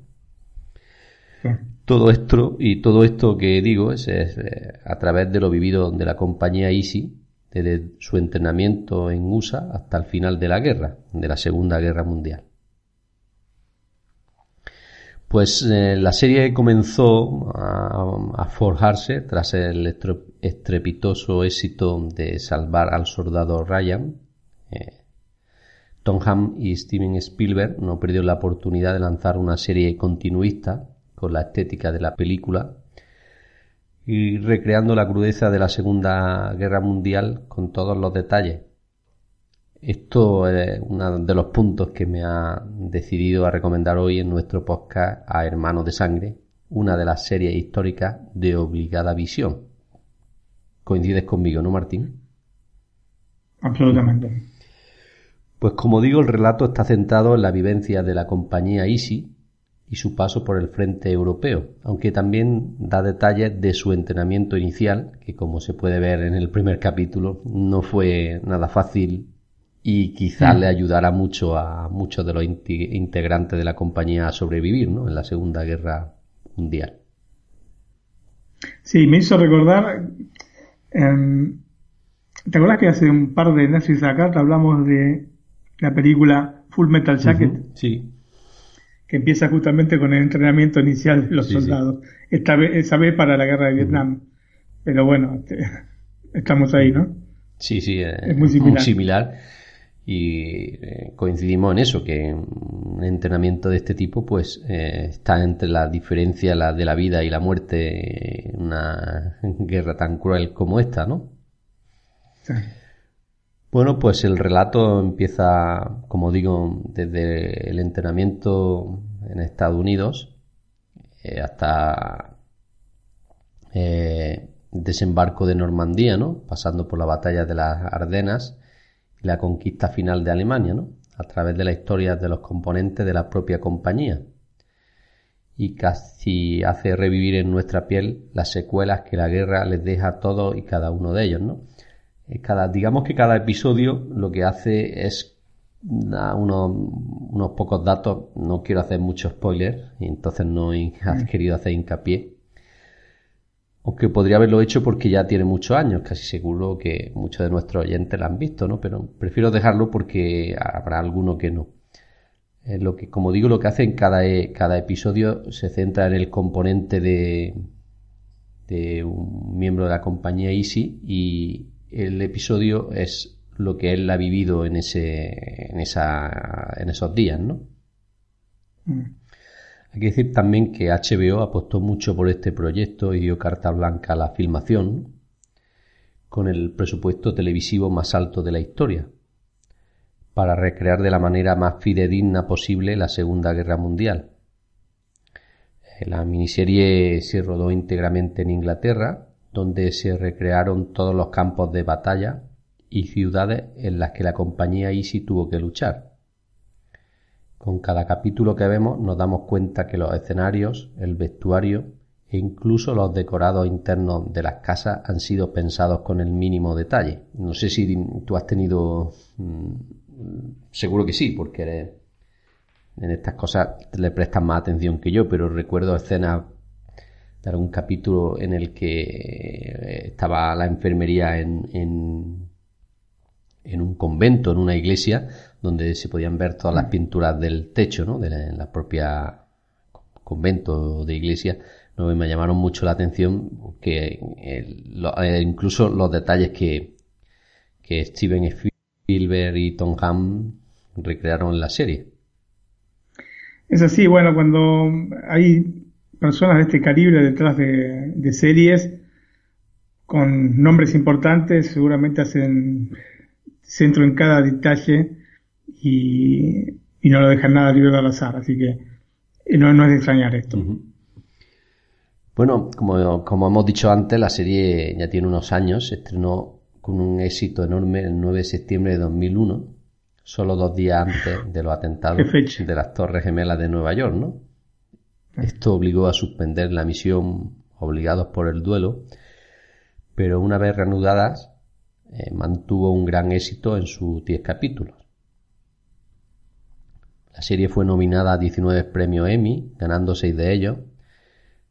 Todo esto y todo esto que digo es, eh, a través de lo vivido de la compañía Easy desde su entrenamiento en USA hasta el final de la guerra, de la Segunda Guerra Mundial. Pues eh, la serie comenzó a, forjarse tras el estrepitoso éxito de salvar al soldado Ryan. Eh, Tom Ham y Steven Spielberg no perdieron la oportunidad de lanzar una serie continuista con la estética de la película y recreando la crudeza de la Segunda Guerra Mundial con todos los detalles. Esto es uno de los puntos que me ha decidido a recomendar hoy en nuestro podcast a Hermanos de Sangre, una de las series históricas de obligada visión, coincides conmigo, ¿no, Martín? Absolutamente. Pues como digo, el relato está centrado en la vivencia de la compañía Easy y su paso por el frente europeo, aunque también da detalles de su entrenamiento inicial, que como se puede ver en el primer capítulo, no fue nada fácil y quizás mm. le ayudará mucho a muchos de los integrantes de la compañía a sobrevivir ¿no? en la Segunda Guerra Mundial. Sí, me hizo recordar, em, ¿te acuerdas que hace un par de Netflix acá hablamos de la película Full Metal Jacket? sí que empieza justamente con el entrenamiento inicial de los soldados. Esta vez, esa vez para la guerra de Vietnam. Pero bueno, este, estamos ahí, ¿no? Sí, sí, eh, es muy similar. Y eh, coincidimos en eso, que un entrenamiento de este tipo pues eh, está entre la diferencia la de la vida y la muerte en una guerra tan cruel como esta, ¿no? Bueno, pues el relato empieza, como digo, desde el entrenamiento en Estados Unidos eh, hasta eh, desembarco de Normandía, ¿no? Pasando por la batalla de las Ardenas y la conquista final de Alemania, ¿no? A través de la historia de los componentes de la propia compañía. Y casi hace revivir en nuestra piel las secuelas que la guerra les deja a todos y cada uno de ellos, ¿no? Cada, digamos que cada episodio lo que hace es unos, unos pocos datos. No quiero hacer mucho spoiler, y entonces no he mm. querido hacer hincapié. Aunque podría haberlo hecho porque ya tiene muchos años, casi seguro que muchos de nuestros oyentes la han visto, ¿no? Pero prefiero dejarlo porque habrá alguno que no. lo que, como digo, lo que hace en cada, e, cada episodio se centra en el componente de, de un miembro de la compañía Easy y, el episodio es lo que él ha vivido en ese en esa en esos días, ¿no? Mm. Hay que decir también que HBO apostó mucho por este proyecto y dio carta blanca a la filmación con el presupuesto televisivo más alto de la historia para recrear de la manera más fidedigna posible la Segunda Guerra Mundial. La miniserie se rodó íntegramente en Inglaterra donde se recrearon todos los campos de batalla y ciudades en las que la compañía Easy tuvo que luchar. Con cada capítulo que vemos nos damos cuenta que los escenarios, el vestuario e incluso los decorados internos de las casas han sido pensados con el mínimo detalle. No sé si tú has tenido... Mm, seguro que sí, porque en estas cosas le prestas más atención que yo, pero recuerdo escenas de algún capítulo en el que eh, estaba la enfermería en, en, en, un convento, en una iglesia, donde se podían ver todas las pinturas del techo, ¿no? De la, propia convento de iglesia. No, me llamaron mucho la atención que eh, incluso los detalles que, que Steven Spielberg y Tom Ham recrearon en la serie. Es así, bueno, cuando hay personas de este calibre detrás de, series con nombres importantes, seguramente hacen centro en cada detalle y, no lo dejan nada libre al azar, así que eh, no, no es de extrañar esto. Bueno, como, como hemos dicho antes, la serie ya tiene unos años, se estrenó con un éxito enorme el 9 de septiembre de 2001, solo dos días antes de los atentados de las Torres Gemelas de Nueva York, ¿no? Esto obligó a suspender la misión obligados por el duelo, pero una vez reanudadas eh, mantuvo un gran éxito en sus 10 capítulos. La serie fue nominada a 19 premios Emmy, ganando 6 de ellos.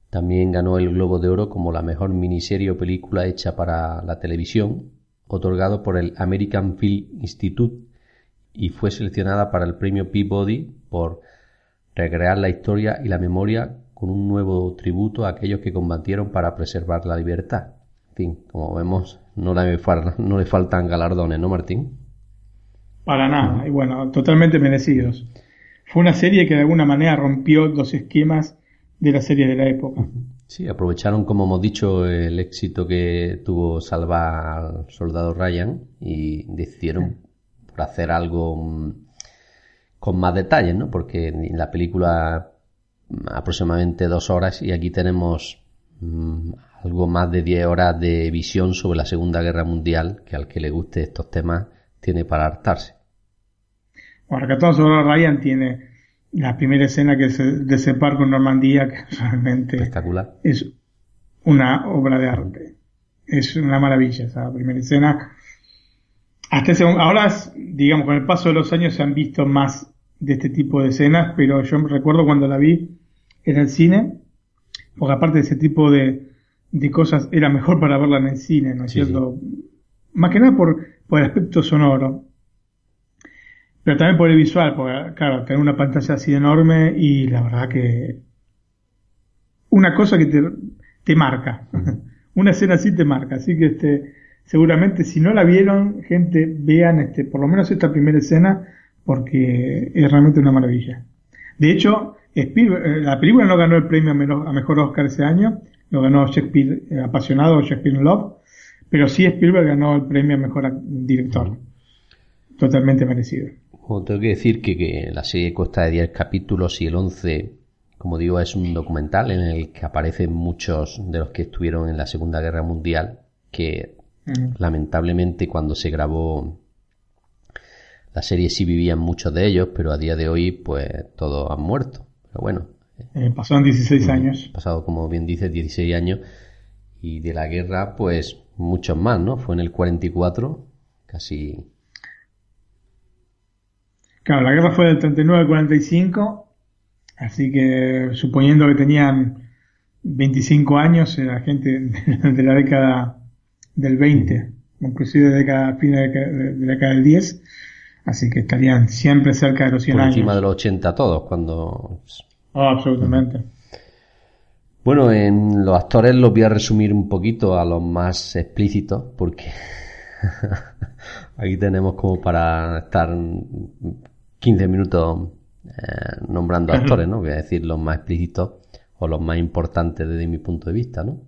También ganó el Globo de Oro como la mejor miniserie o película hecha para la televisión, otorgado por el American Film Institute, y fue seleccionada para el premio Peabody por recrear la historia y la memoria con un nuevo tributo a aquellos que combatieron para preservar la libertad. En fin, como vemos, no le, no le faltan galardones, ¿no, Martín? Para nada, y bueno, totalmente merecidos. Fue una serie que de alguna manera rompió los esquemas de la serie de la época. Sí, aprovecharon, como hemos dicho, el éxito que tuvo Salva al soldado Ryan y decidieron por hacer algo mm, con más detalles, ¿no? Porque en la película aproximadamente dos horas y aquí tenemos mm, algo más de 10 horas de visión sobre la Segunda Guerra Mundial, que al que le guste estos temas tiene para hartarse. Bueno, Recatado sobre Ryan tiene la primera escena que es de separ con Normandía, que realmente Espectacular. es una obra de arte. Es una maravilla esa primera escena. Hasta ese, ahora, digamos, con el paso de los años se han visto más de este tipo de escenas, pero yo recuerdo cuando la vi en el cine, porque aparte de ese tipo de, de cosas era mejor para verla en el cine, ¿no es Sí, cierto? Más que nada por, por el aspecto sonoro, pero también por el visual, porque claro, tener una pantalla así enorme y la verdad que una cosa que te, te marca, una escena así te marca, así que este seguramente si no la vieron, gente, vean este por lo menos esta primera escena porque es realmente una maravilla. De hecho, Spielberg- eh, la película no ganó el premio a mejor, Oscar ese año, lo ganó Shakespeare eh, apasionado Shakespeare in Love, pero sí Spielberg ganó el premio a mejor director. Totalmente merecido. Bueno, tengo que decir que, que la serie consta de 10 capítulos y el 11, como digo, es un documental en el que aparecen muchos de los que estuvieron en la Segunda Guerra Mundial, que lamentablemente cuando se grabó la serie sí vivían muchos de ellos, pero a día de hoy pues todos han muerto. Pero bueno, Eh, pasaron 16 años. pasado como bien dices 16 años y de la guerra pues muchos más, ¿no? Fue en el 44, casi Claro, la guerra fue del 39 al 45, así que suponiendo que tenían 25 años, era gente de, la década del 20, inclusive de década, fin de, década- de la década del 10, así que estarían siempre cerca de los 100 por años. encima de los 80 todos, cuando Oh, absolutamente. Bueno, en los actores los voy a resumir un poquito a los más explícitos, porque aquí tenemos como para estar 15 minutos eh, nombrando actores, ¿no? Voy a decir los más explícitos o los más importantes desde mi punto de vista, ¿no?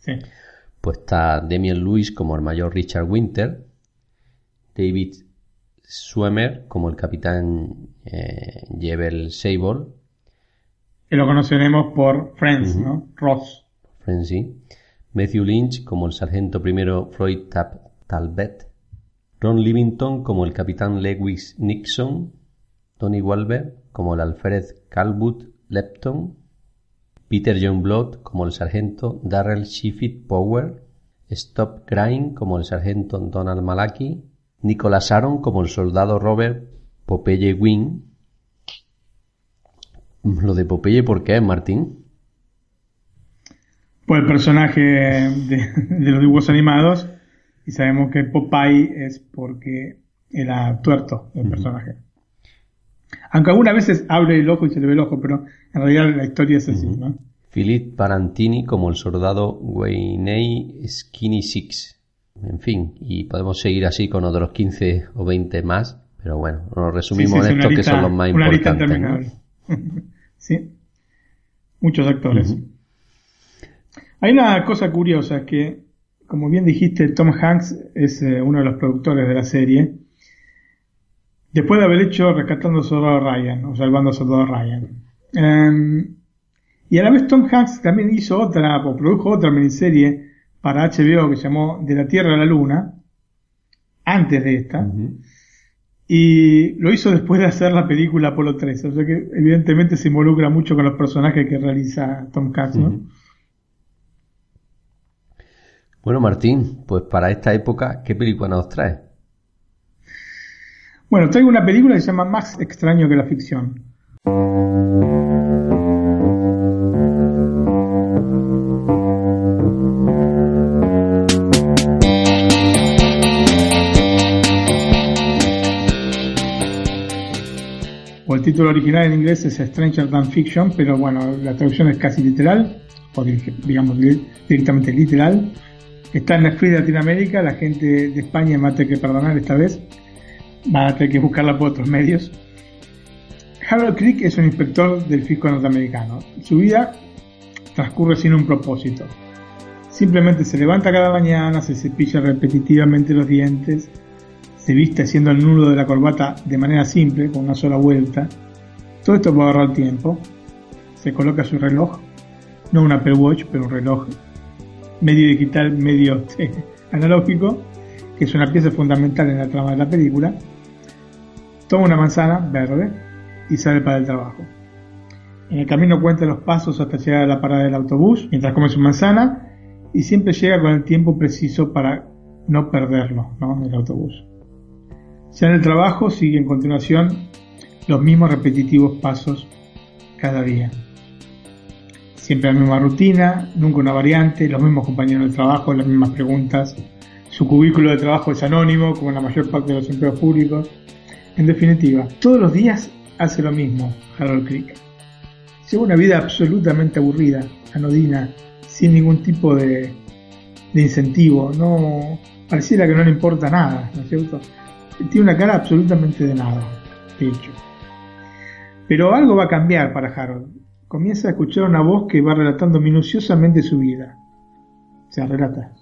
Sí. Pues está Demian Lewis como el mayor Richard Winter, David Schwimmer como el capitán eh, Jebel Sable, Que lo conoceremos por Friends, ¿no? Ross. Frenzy, Matthew Lynch como el sargento primero Floyd Tap- Talbot, Ron Livington como el capitán Lewis Nixon, Tony Walber como el alférez Calwood Lepton, Peter John Blood como el sargento Darrell Sheffield Power, Stop Grind como el sargento Donald Malaki, Nicholas Aaron como el soldado Robert Popeye Wing. Lo de Popeye, ¿por qué, Martín? Por el personaje de, de los dibujos animados, y sabemos que Popeye es porque era tuerto el personaje. Aunque algunas veces abre el ojo y se le ve el ojo, pero en realidad la historia es así, ¿no? Philip Parantini como el soldado Wayne Skinny Six. En fin, y podemos seguir así con otros 15 o 20 más, pero bueno, nos resumimos Sí, sí, en es estos que son los más una importantes. sí. Muchos actores. Hay una cosa curiosa, que, como bien dijiste, Tom Hanks es eh, uno de los productores de la serie. Después de haber hecho Rescatando a Soldado Ryan, o Salvando a Soldado Ryan. Em, y a la vez Tom Hanks también hizo otra, o produjo otra miniserie para HBO que se llamó De la Tierra a la Luna, antes de esta. Y lo hizo después de hacer la película Apolo 13. O sea que evidentemente se involucra mucho con los personajes que realiza Tom Hanks. Bueno, Martín, pues para esta época, ¿qué película nos trae? Bueno, traigo una película que se llama Más extraño que la ficción. El título original en inglés es Stranger Than Fiction, pero bueno, la traducción es casi literal, o digamos di- directamente literal. Está en Netflix de Latinoamérica, la gente de España va a tener que perdonar esta vez, va a tener que buscarla por otros medios. Harold Crick es un inspector del fisco norteamericano. Su vida transcurre sin un propósito. Simplemente se levanta cada mañana, se cepilla repetitivamente los dientes, se viste haciendo el nudo de la corbata de manera simple, con una sola vuelta. Todo esto para ahorrar tiempo. Se coloca su reloj no un Apple Watch, pero un reloj medio digital, medio este, analógico, que es una pieza fundamental en la trama de la película, toma una manzana verde y sale para el trabajo. En el camino cuenta los pasos hasta llegar a la parada del autobús, mientras come su manzana, y siempre llega con el tiempo preciso para no perderlo, ¿no? El autobús. Ya en el trabajo sigue en continuación los mismos repetitivos pasos cada día. Siempre la misma rutina, nunca una variante, los mismos compañeros de trabajo, las mismas preguntas. Su cubículo de trabajo es anónimo, como la mayor parte de los empleos públicos. En definitiva, todos los días hace lo mismo Harold Crick. Lleva una vida absolutamente aburrida, anodina, sin ningún tipo de, de incentivo. No pareciera que no le importa nada, ¿no es cierto? Tiene una cara absolutamente de nada, de hecho. Pero algo va a cambiar para Harold. Comienza a escuchar una voz que va relatando minuciosamente su vida. O sea, relata.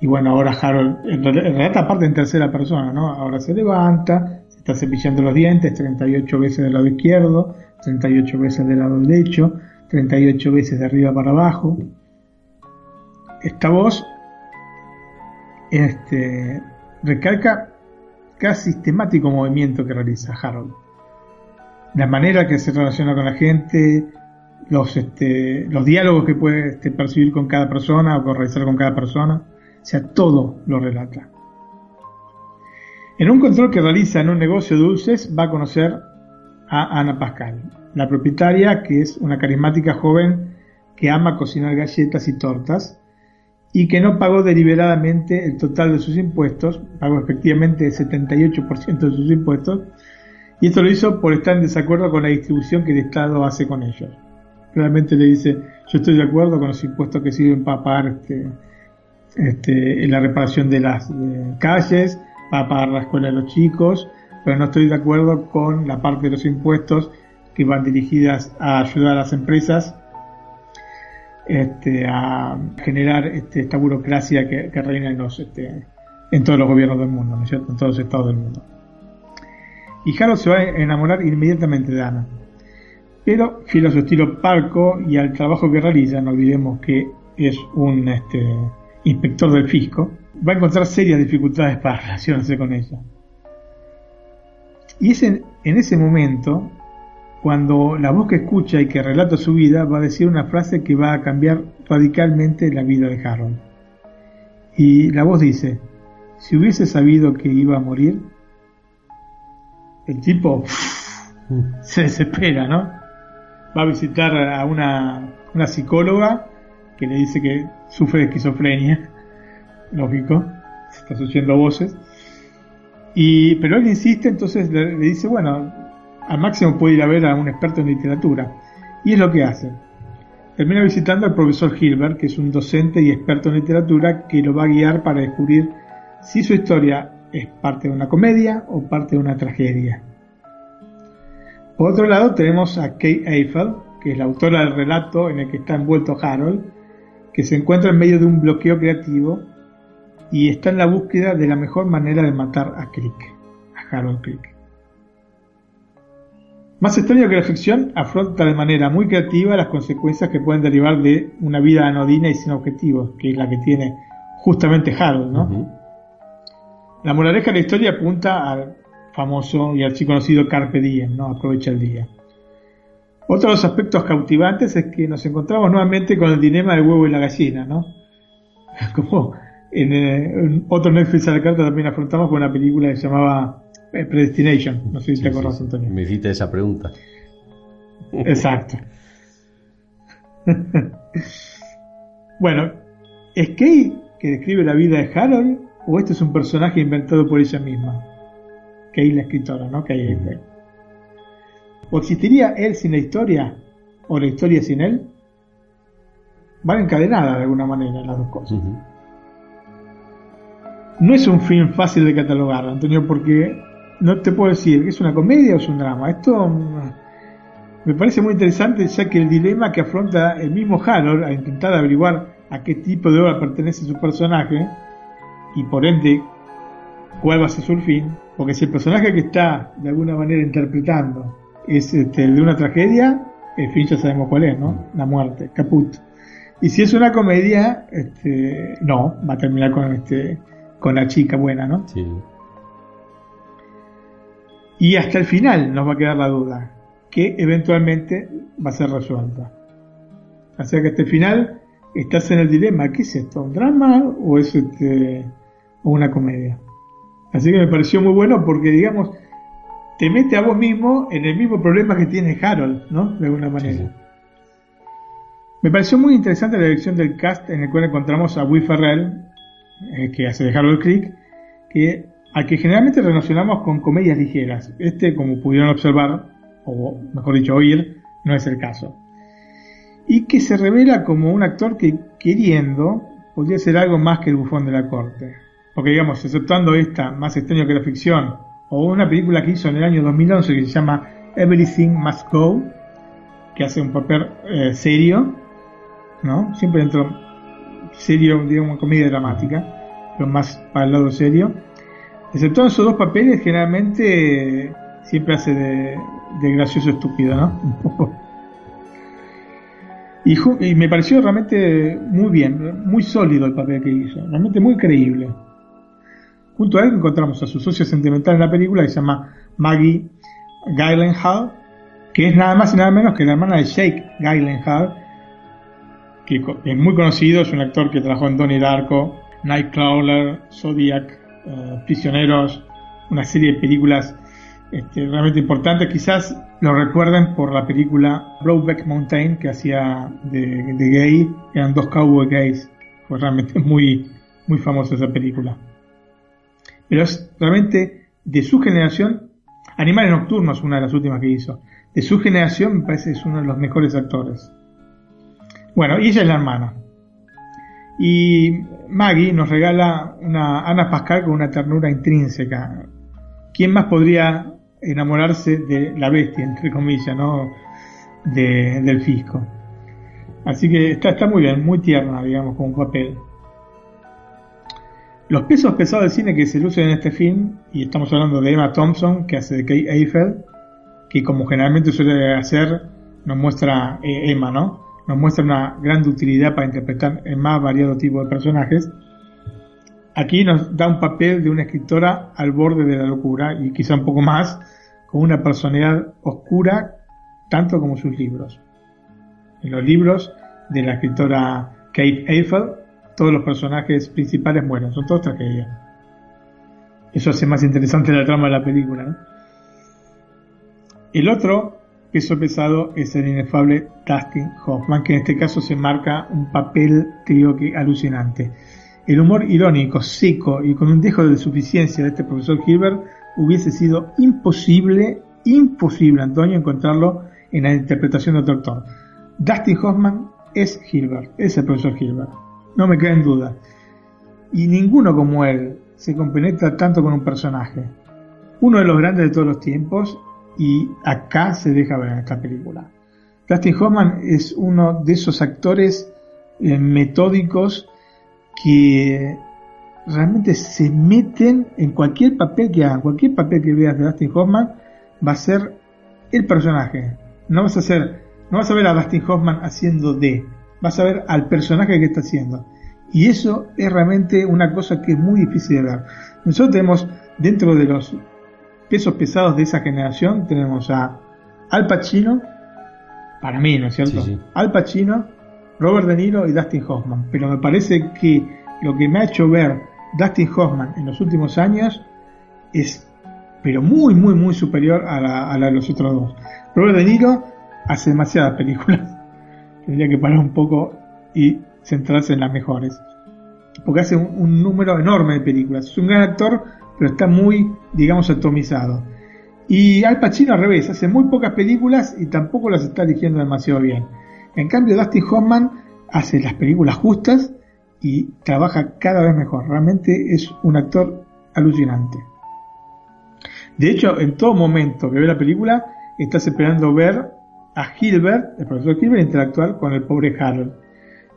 Y bueno, ahora Harold relata aparte en tercera persona, ¿no? Ahora se levanta, se está cepillando los dientes 38 veces del lado izquierdo, 38 veces del lado derecho, 38 veces de arriba para abajo. Esta voz este, recalca cada sistemático movimiento que realiza Harold la manera que se relaciona con la gente, los, este, diálogos que puede este, percibir con cada persona o realizar con cada persona, o sea, todo lo relata. En un control que realiza en un negocio de dulces va a conocer a Ana Pascal, la propietaria que es una carismática joven que ama cocinar galletas y tortas y que no pagó deliberadamente el total de sus impuestos, pagó efectivamente el 78% de sus impuestos, y esto lo hizo por estar en desacuerdo con la distribución que el Estado hace con ellos. Realmente le dice, yo estoy de acuerdo con los impuestos que sirven para pagar este, este, la reparación de las calles, para pagar la escuela de los chicos, pero no estoy de acuerdo con la parte de los impuestos que van dirigidas a ayudar a las empresas este, a generar este, esta burocracia que, reina en, los, este, en todos los gobiernos del mundo, ¿no es cierto? En todos los estados del mundo y Harold se va a enamorar inmediatamente de Ana. Pero, fiel a su estilo parco y al trabajo que realiza, no olvidemos que es un este, inspector del fisco, va a encontrar serias dificultades para relacionarse con ella. Y es en, en ese momento cuando la voz que escucha y que relata su vida va a decir una frase que va a cambiar radicalmente la vida de Harold. Y la voz dice, si hubiese sabido que iba a morir, el tipo se desespera, ¿no? Va a visitar a una, psicóloga que le dice que sufre de esquizofrenia, lógico, se está asociando voces. Y, pero él insiste, entonces le, dice, bueno, al máximo puede ir a ver a un experto en literatura. Y es lo que hace. Termina visitando al profesor Hilbert, que es un docente y experto en literatura, que lo va a guiar para descubrir si su historia es parte de una comedia o parte de una tragedia. Por otro lado tenemos a Kate Eiffel, que es la autora del relato en el que está envuelto Harold, que se encuentra en medio de un bloqueo creativo y está en la búsqueda de la mejor manera de matar a Crick, a Harold Crick. Más extraño que la ficción, afronta de manera muy creativa las consecuencias que pueden derivar de una vida anodina y sin objetivos, que es la que tiene justamente Harold, ¿no? La moraleja de la historia apunta al famoso y conocido Carpe Diem, ¿no? Aprovecha el día. Otro de los aspectos cautivantes es que nos encontramos nuevamente con el dilema del huevo y la gallina, ¿no? Como en, otro Netflix a la carta también afrontamos con una película que se llamaba eh, Predestination. No sé si te acordás, Antonio. Me hiciste esa pregunta. Exacto. bueno, ¿es Kay que describe la vida de Harold o este es un personaje inventado por ella misma, es la escritora, ¿no? Hay ¿O existiría él sin la historia? ¿O la historia sin él? Van encadenadas de alguna manera las dos cosas. No es un film fácil de catalogar, Antonio, porque no te puedo decir que es una comedia o es un drama. Esto mm, me parece muy interesante, ya que el dilema que afronta el mismo Harold a intentar averiguar a qué tipo de obra pertenece su personaje y por ende cuál va a ser su fin, porque si el personaje que está de alguna manera interpretando es este, el de una tragedia, el fin ya sabemos cuál es, ¿no? La muerte, caput. Y si es una comedia, este, no, va a terminar con este con la chica buena, ¿no? Sí. Y hasta el final nos va a quedar la duda, que eventualmente va a ser resuelta. O sea que hasta el final estás en el dilema, ¿qué es esto? ¿Un drama o es este, una comedia? Así que me pareció muy bueno porque, digamos, te mete a vos mismo en el mismo problema que tiene Harold, ¿no? De alguna manera. Sí, sí. Me pareció muy interesante la elección del cast en el cual encontramos a Will Ferrell, eh, que hace de Harold Creek, que, al que generalmente relacionamos con comedias ligeras. Este, como pudieron observar, o mejor dicho, oír, no es el caso. Y que se revela como un actor que, queriendo, podría ser algo más que el bufón de la corte. Porque, digamos, exceptuando esta, más extraño que la ficción, o una película que hizo en el año 2011 que se llama Everything Must Go, que hace un papel eh, serio, ¿no? Siempre dentro serio, digamos, comedia dramática, pero más para el lado serio. Excepto esos dos papeles, generalmente siempre hace de, gracioso estúpido, ¿no? Un poco. Y, me pareció realmente muy bien, muy sólido el papel que hizo, realmente muy creíble. Junto a él encontramos a su socio sentimental en la película que se llama Maggie Gyllenhaal, que es nada más y nada menos que la hermana de Jake Gyllenhaal, que es muy conocido, es un actor que trabajó en Donnie Darko, Nightcrawler, Zodiac, eh, Prisioneros, una serie de películas este, realmente importantes. Quizás lo recuerden por la película Brokeback Mountain que hacía de, gay, eran dos cowboy gays. Fue realmente muy, muy famosa esa película. Pero es realmente de su generación, Animales Nocturnos, una de las últimas que hizo. De su generación me parece que es uno de los mejores actores. Bueno, y ella es la hermana. Y Maggie nos regala una Ana Pascal con una ternura intrínseca. ¿Quién más podría enamorarse de la bestia, entre comillas, ¿no? De- del fisco? Así que está, está muy bien, muy tierna, digamos, como papel. Los pesos pesados del cine que se lucen en este film, y estamos hablando de Emma Thompson, que hace de Kate Eiffel, que como generalmente suele hacer, nos muestra eh, Emma, ¿no? Nos muestra una gran utilidad para interpretar el más variado tipo de personajes. Aquí nos da un papel de una escritora al borde de la locura y quizá un poco más, con una personalidad oscura, tanto como sus libros. En los libros de la escritora Kate Eiffel, todos los personajes principales mueren, son todos tragedias. Eso hace más interesante la trama de la película. ¿no? El otro peso pesado es el inefable Dustin Hoffman, que en este caso se marca un papel, te digo que alucinante. El humor irónico, seco y con un dejo de suficiencia de este profesor Hilbert hubiese sido imposible, imposible, Antonio, encontrarlo en la interpretación de otro actor. Dustin Hoffman es Hilbert, es el profesor Hilbert, no me queda en duda. Y ninguno como él se compenetra tanto con un personaje. Uno de los grandes de todos los tiempos y acá se deja ver en esta película. Dustin Hoffman es uno de esos actores eh, metódicos que realmente se meten en cualquier papel que hagan, cualquier papel que veas de Dustin Hoffman va a ser el personaje. No vas a no vas a ver a Dustin Hoffman haciendo de, vas a ver al personaje que está haciendo. Y eso es realmente una cosa que es muy difícil de ver. Nosotros tenemos dentro de los pesos pesados de esa generación tenemos a Al Pacino, para mí, ¿no es cierto? Sí, sí. Al Pacino, Robert De Niro y Dustin Hoffman. Pero me parece que lo que me ha hecho ver Dustin Hoffman en los últimos años es, pero muy, muy, muy superior a la, a la de los otros dos. Robert De Niro hace demasiadas películas. Tendría que parar un poco y centrarse en las mejores. Porque hace un, un número enorme de películas. Es un gran actor, pero está muy, digamos, atomizado. Y Al Pacino al revés, hace muy pocas películas y tampoco las está eligiendo demasiado bien. En cambio, Dustin Hoffman hace las películas justas y trabaja cada vez mejor. Realmente es un actor alucinante. De hecho, en todo momento que ve la película, estás esperando ver a Hilbert, el profesor Hilbert, interactuar con el pobre Harold.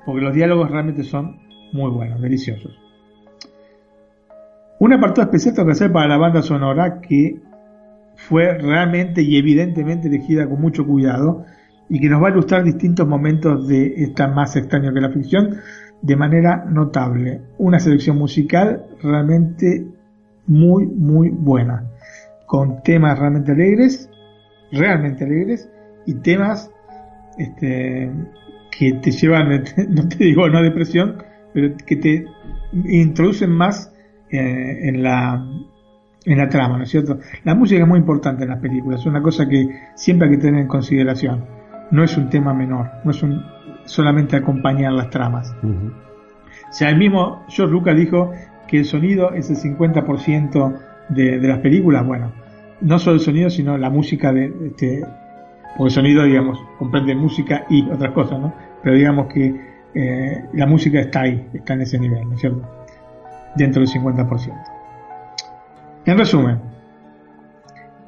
Porque los diálogos realmente son muy buenos, deliciosos. Un apartado especial tengo que hacer para la banda sonora que fue realmente y evidentemente elegida con mucho cuidado y que nos va a ilustrar distintos momentos de esta más extraño que la ficción de manera notable. Una selección musical realmente muy, muy buena, con temas realmente alegres, realmente alegres, y temas este, que te llevan, no te digo no depresión, pero que te introducen más eh, en la en la trama, ¿no es cierto? La música es muy importante en las películas, es una cosa que siempre hay que tener en consideración. No es un tema menor, no es un, solamente acompañar las tramas. O sea, el mismo George Lucas dijo que el sonido es el 50% de, de las películas. Bueno, no solo el sonido, sino la música de este, porque el sonido, digamos, comprende música y otras cosas, ¿no? Pero digamos que eh, la música está ahí, está en ese nivel, ¿no es cierto? Dentro del 50%. En resumen,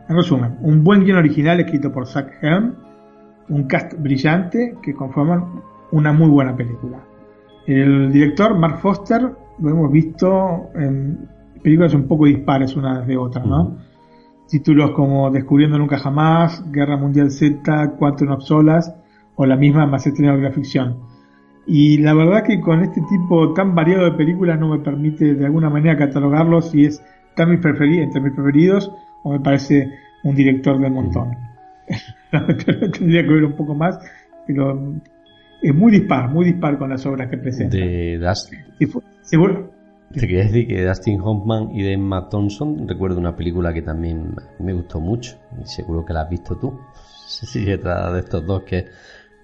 en resumen, un buen guion original escrito por Zach Helm, un cast brillante que conforman una muy buena película. El director, Mark Foster, lo hemos visto en películas un poco dispares unas de otras, ¿no? Títulos como Descubriendo Nunca Jamás, Guerra Mundial Z, Cuatro Solas o la misma más de la ficción. Y la verdad que con este tipo tan variado de películas no me permite de alguna manera catalogarlo si es tan mis entre mis preferidos o me parece un director del montón. Tendría que ver un poco más, pero es muy dispar, muy dispar con las obras que presenta. De Dustin. Te quería decir que Dustin Hoffman y de Emma Thompson recuerdo una película que también me gustó mucho y seguro que la has visto tú. Si se trata de estos dos que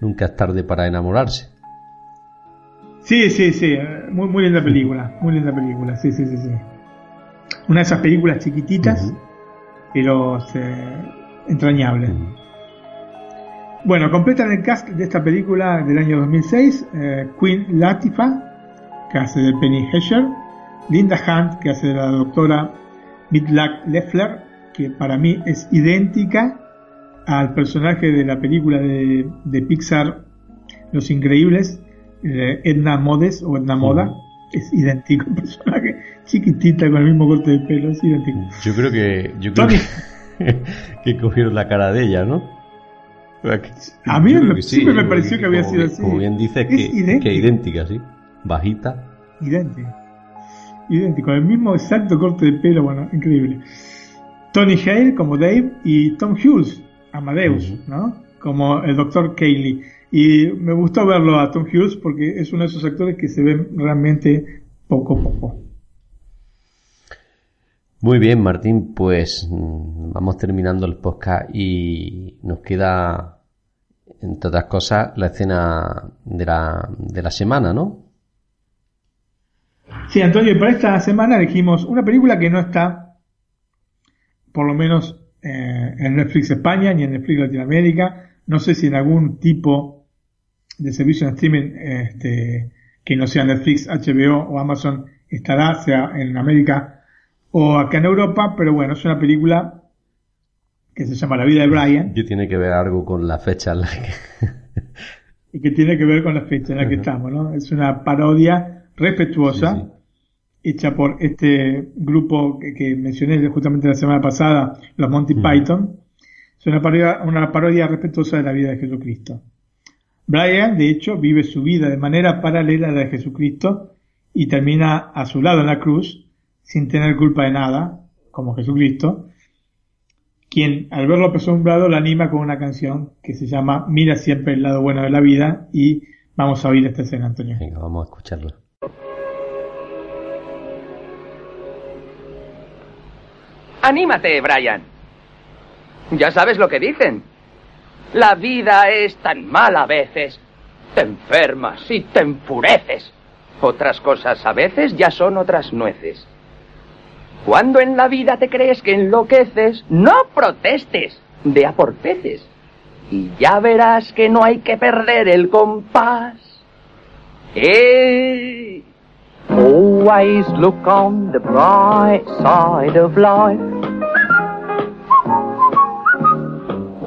nunca es tarde para enamorarse. Sí, sí, sí, muy, muy linda película, muy linda película, sí, sí, sí, sí. Una de esas películas chiquititas, pero este, entrañable. Bueno, completan el cast de esta película del año 2006 eh, Queen Latifah, que hace de Penny Hesher, Linda Hunt, que hace de la doctora Midlack Leffler, que para mí es idéntica al personaje de la película de, Pixar Los Increíbles, eh, Edna Modes o Edna Moda. Es idéntico el personaje, chiquitita con el mismo corte de pelo, es idéntico. Yo creo que, yo creo que, cogieron la cara de ella, ¿no? A mí siempre me pareció que, había sido así. Como bien dices, que, idéntica. que idéntica, sí. Bajita. Idéntica idéntico, el mismo exacto corte de pelo, bueno, increíble. Tony Hale como Dave y Tom Hughes, Amadeus, ¿no? Como el doctor Cayley. Y me gustó verlo a Tom Hughes porque es uno de esos actores que se ven realmente poco a poco. Muy bien, Martín, pues mm, vamos terminando el podcast y nos queda, entre otras cosas, la escena de la, de la semana, ¿no? Sí, Antonio, para esta semana elegimos una película que no está, por lo menos eh, en Netflix España ni en Netflix Latinoamérica. No sé si en algún tipo de servicio de streaming este, que no sea Netflix, HBO o Amazon estará, sea en América o acá en Europa, pero bueno, es una película que se llama La vida de Brian. Y tiene que ver algo con la fecha en la que... y que tiene que ver con la fecha en la que estamos, ¿no? Es una parodia respetuosa, hecha por este grupo que, mencioné justamente la semana pasada, los Monty Python. Es una parodia, una parodia respetuosa de la vida de Jesucristo. Brian, de hecho, vive su vida de manera paralela a la de Jesucristo y termina a su lado en la cruz, sin tener culpa de nada, como Jesucristo, quien al verlo asombrado la anima con una canción que se llama Mira siempre el lado bueno de la vida y vamos a oír esta escena, Antonio. Venga, vamos a escucharla. Anímate, Brian. Ya sabes lo que dicen. La vida es tan mala a veces. Te enfermas y te enfureces. Otras cosas a veces ya son otras nueces. Cuando en la vida te crees que enloqueces, no protestes, ve a. Y ya verás que no hay que perder el compás. ¡Eh! Always look on the bright side of life.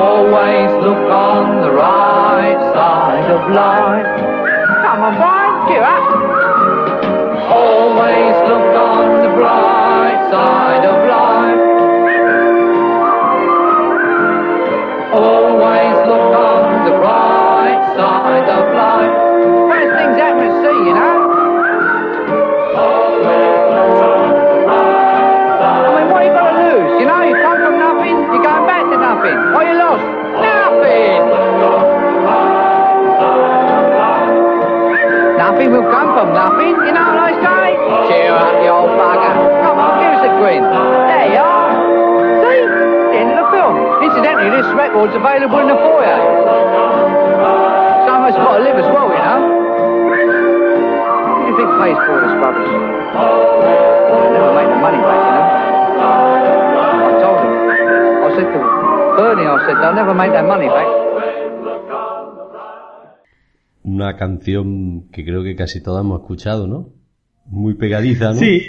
Always look on the right side of life. Come on, Brian, cheer up. Always look on the bright side from nothing, you know what I say? Cheer up, you old bugger. Come on, give us a grin. There you are. See? The end of the film. Incidentally, this record's available in the foyer. Someone's got to live as well, you know. Who do you think pays for this rubbish? They never make the money back, you know. I told him. I said to Bernie, I said, they'll never make their money back. Una canción que creo que casi todos hemos escuchado, ¿no? Muy pegadiza, ¿no? Sí,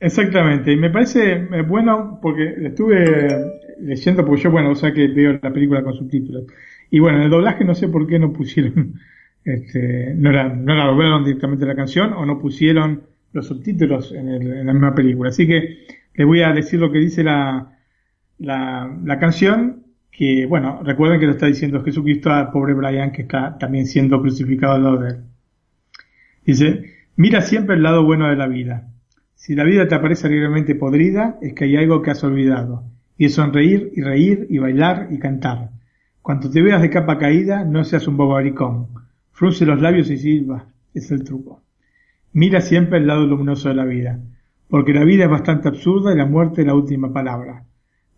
exactamente. Y me parece bueno porque estuve leyendo, porque yo, bueno, o sea que veo la película con subtítulos. Y bueno, en el doblaje no sé por qué no pusieron, este, no la, no la doblaron directamente la canción o no pusieron los subtítulos en, el- en la misma película. Así que les voy a decir lo que dice la, la canción, que bueno, recuerden que lo está diciendo Jesucristo al pobre Brian que está también siendo crucificado al lado de él. Dice, mira siempre el lado bueno de la vida. Si la vida te parece alegremente podrida, es que hay algo que has olvidado. Y es sonreír y reír y bailar y cantar. Cuando te veas de capa caída, no seas un bobaricón. Frunce los labios y silba. Es el truco. Mira siempre el lado luminoso de la vida. Porque la vida es bastante absurda y la muerte es la última palabra.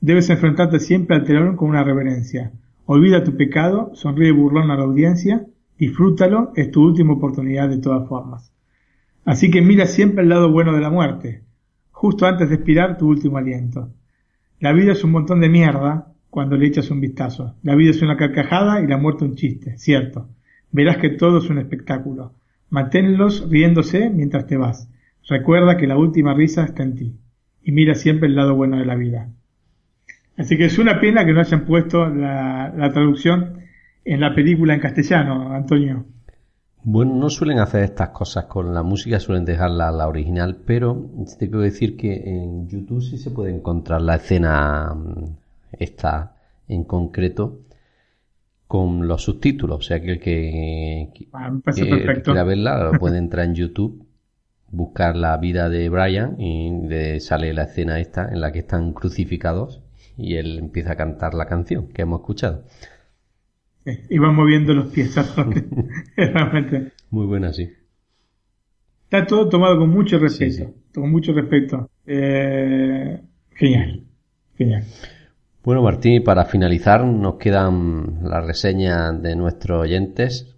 Debes enfrentarte siempre al telón con una reverencia. Olvida tu pecado, sonríe burlón a la audiencia, disfrútalo, es tu última oportunidad de todas formas. Así que mira siempre el lado bueno de la muerte, justo antes de expirar tu último aliento. La vida es un montón de mierda cuando le echas un vistazo. La vida es una carcajada y la muerte un chiste, cierto. Verás que todo es un espectáculo. Manténlos riéndose mientras te vas. Recuerda que la última risa está en ti. Y mira siempre el lado bueno de la vida. Así que es una pena que no hayan puesto la, la traducción en la película en castellano, Antonio. Bueno, no suelen hacer estas cosas con la música, suelen dejarla la original, pero te quiero decir que en YouTube sí se puede encontrar la escena mm, esta en concreto con los subtítulos, o sea que el que, que- Ah, que el que quiera verla puede entrar en YouTube, buscar la vida de Brian y le sale la escena esta en la que están crucificados y él empieza a cantar la canción que hemos escuchado. Y van moviendo los pies. Realmente. Muy buena, sí. Está todo tomado con mucho respeto. Sí, sí. Con mucho respeto. Eh, genial. Genial. Bueno, Martín, y para finalizar nos quedan las reseñas de nuestros oyentes.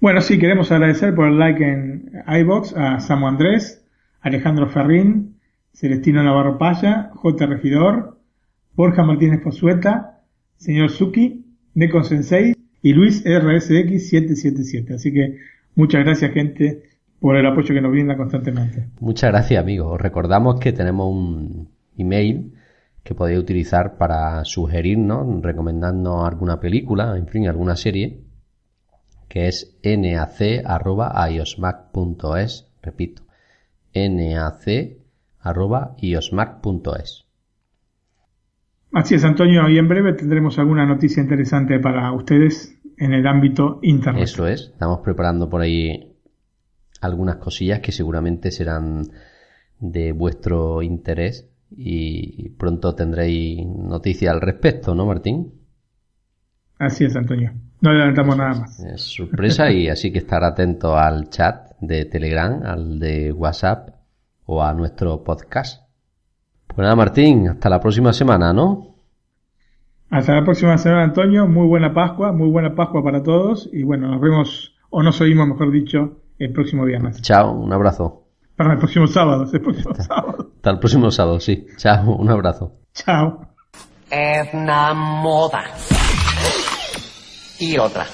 Bueno, sí, queremos agradecer por el like en iBox a Samu Andrés, Alejandro Ferrín, Celestino Navarro Paya, J. Regidor, Borja Martínez Pozueta, señor Suki, Neko Sensei y Luis RSX 777. Así que muchas gracias, gente, por el apoyo que nos brinda constantemente. Muchas gracias, amigos. Os recordamos que tenemos un email que podéis utilizar para sugerirnos, recomendarnos alguna película, en fin, alguna serie, que es nac.iosmac.es, repito, nac.iosmac.es. Así es, Antonio, y en breve tendremos alguna noticia interesante para ustedes en el ámbito internet. Eso es, estamos preparando por ahí algunas cosillas que seguramente serán de vuestro interés y pronto tendréis noticia al respecto, ¿no, Martín? Así es, Antonio. No adelantamos nada más. Es sorpresa y así que estar atento al chat de Telegram, al de WhatsApp o a nuestro podcast. Pues nada, Martín, hasta la próxima semana, ¿no? Hasta la próxima semana, Antonio. Muy buena Pascua, muy buena Pascua para todos. Y bueno, nos vemos, o nos oímos, mejor dicho, el próximo viernes. Chao, un abrazo. Para el próximo sábado, el próximo sábado. Hasta el próximo sábado, sí. Chao, un abrazo. Chao. Es una moda. Y otra.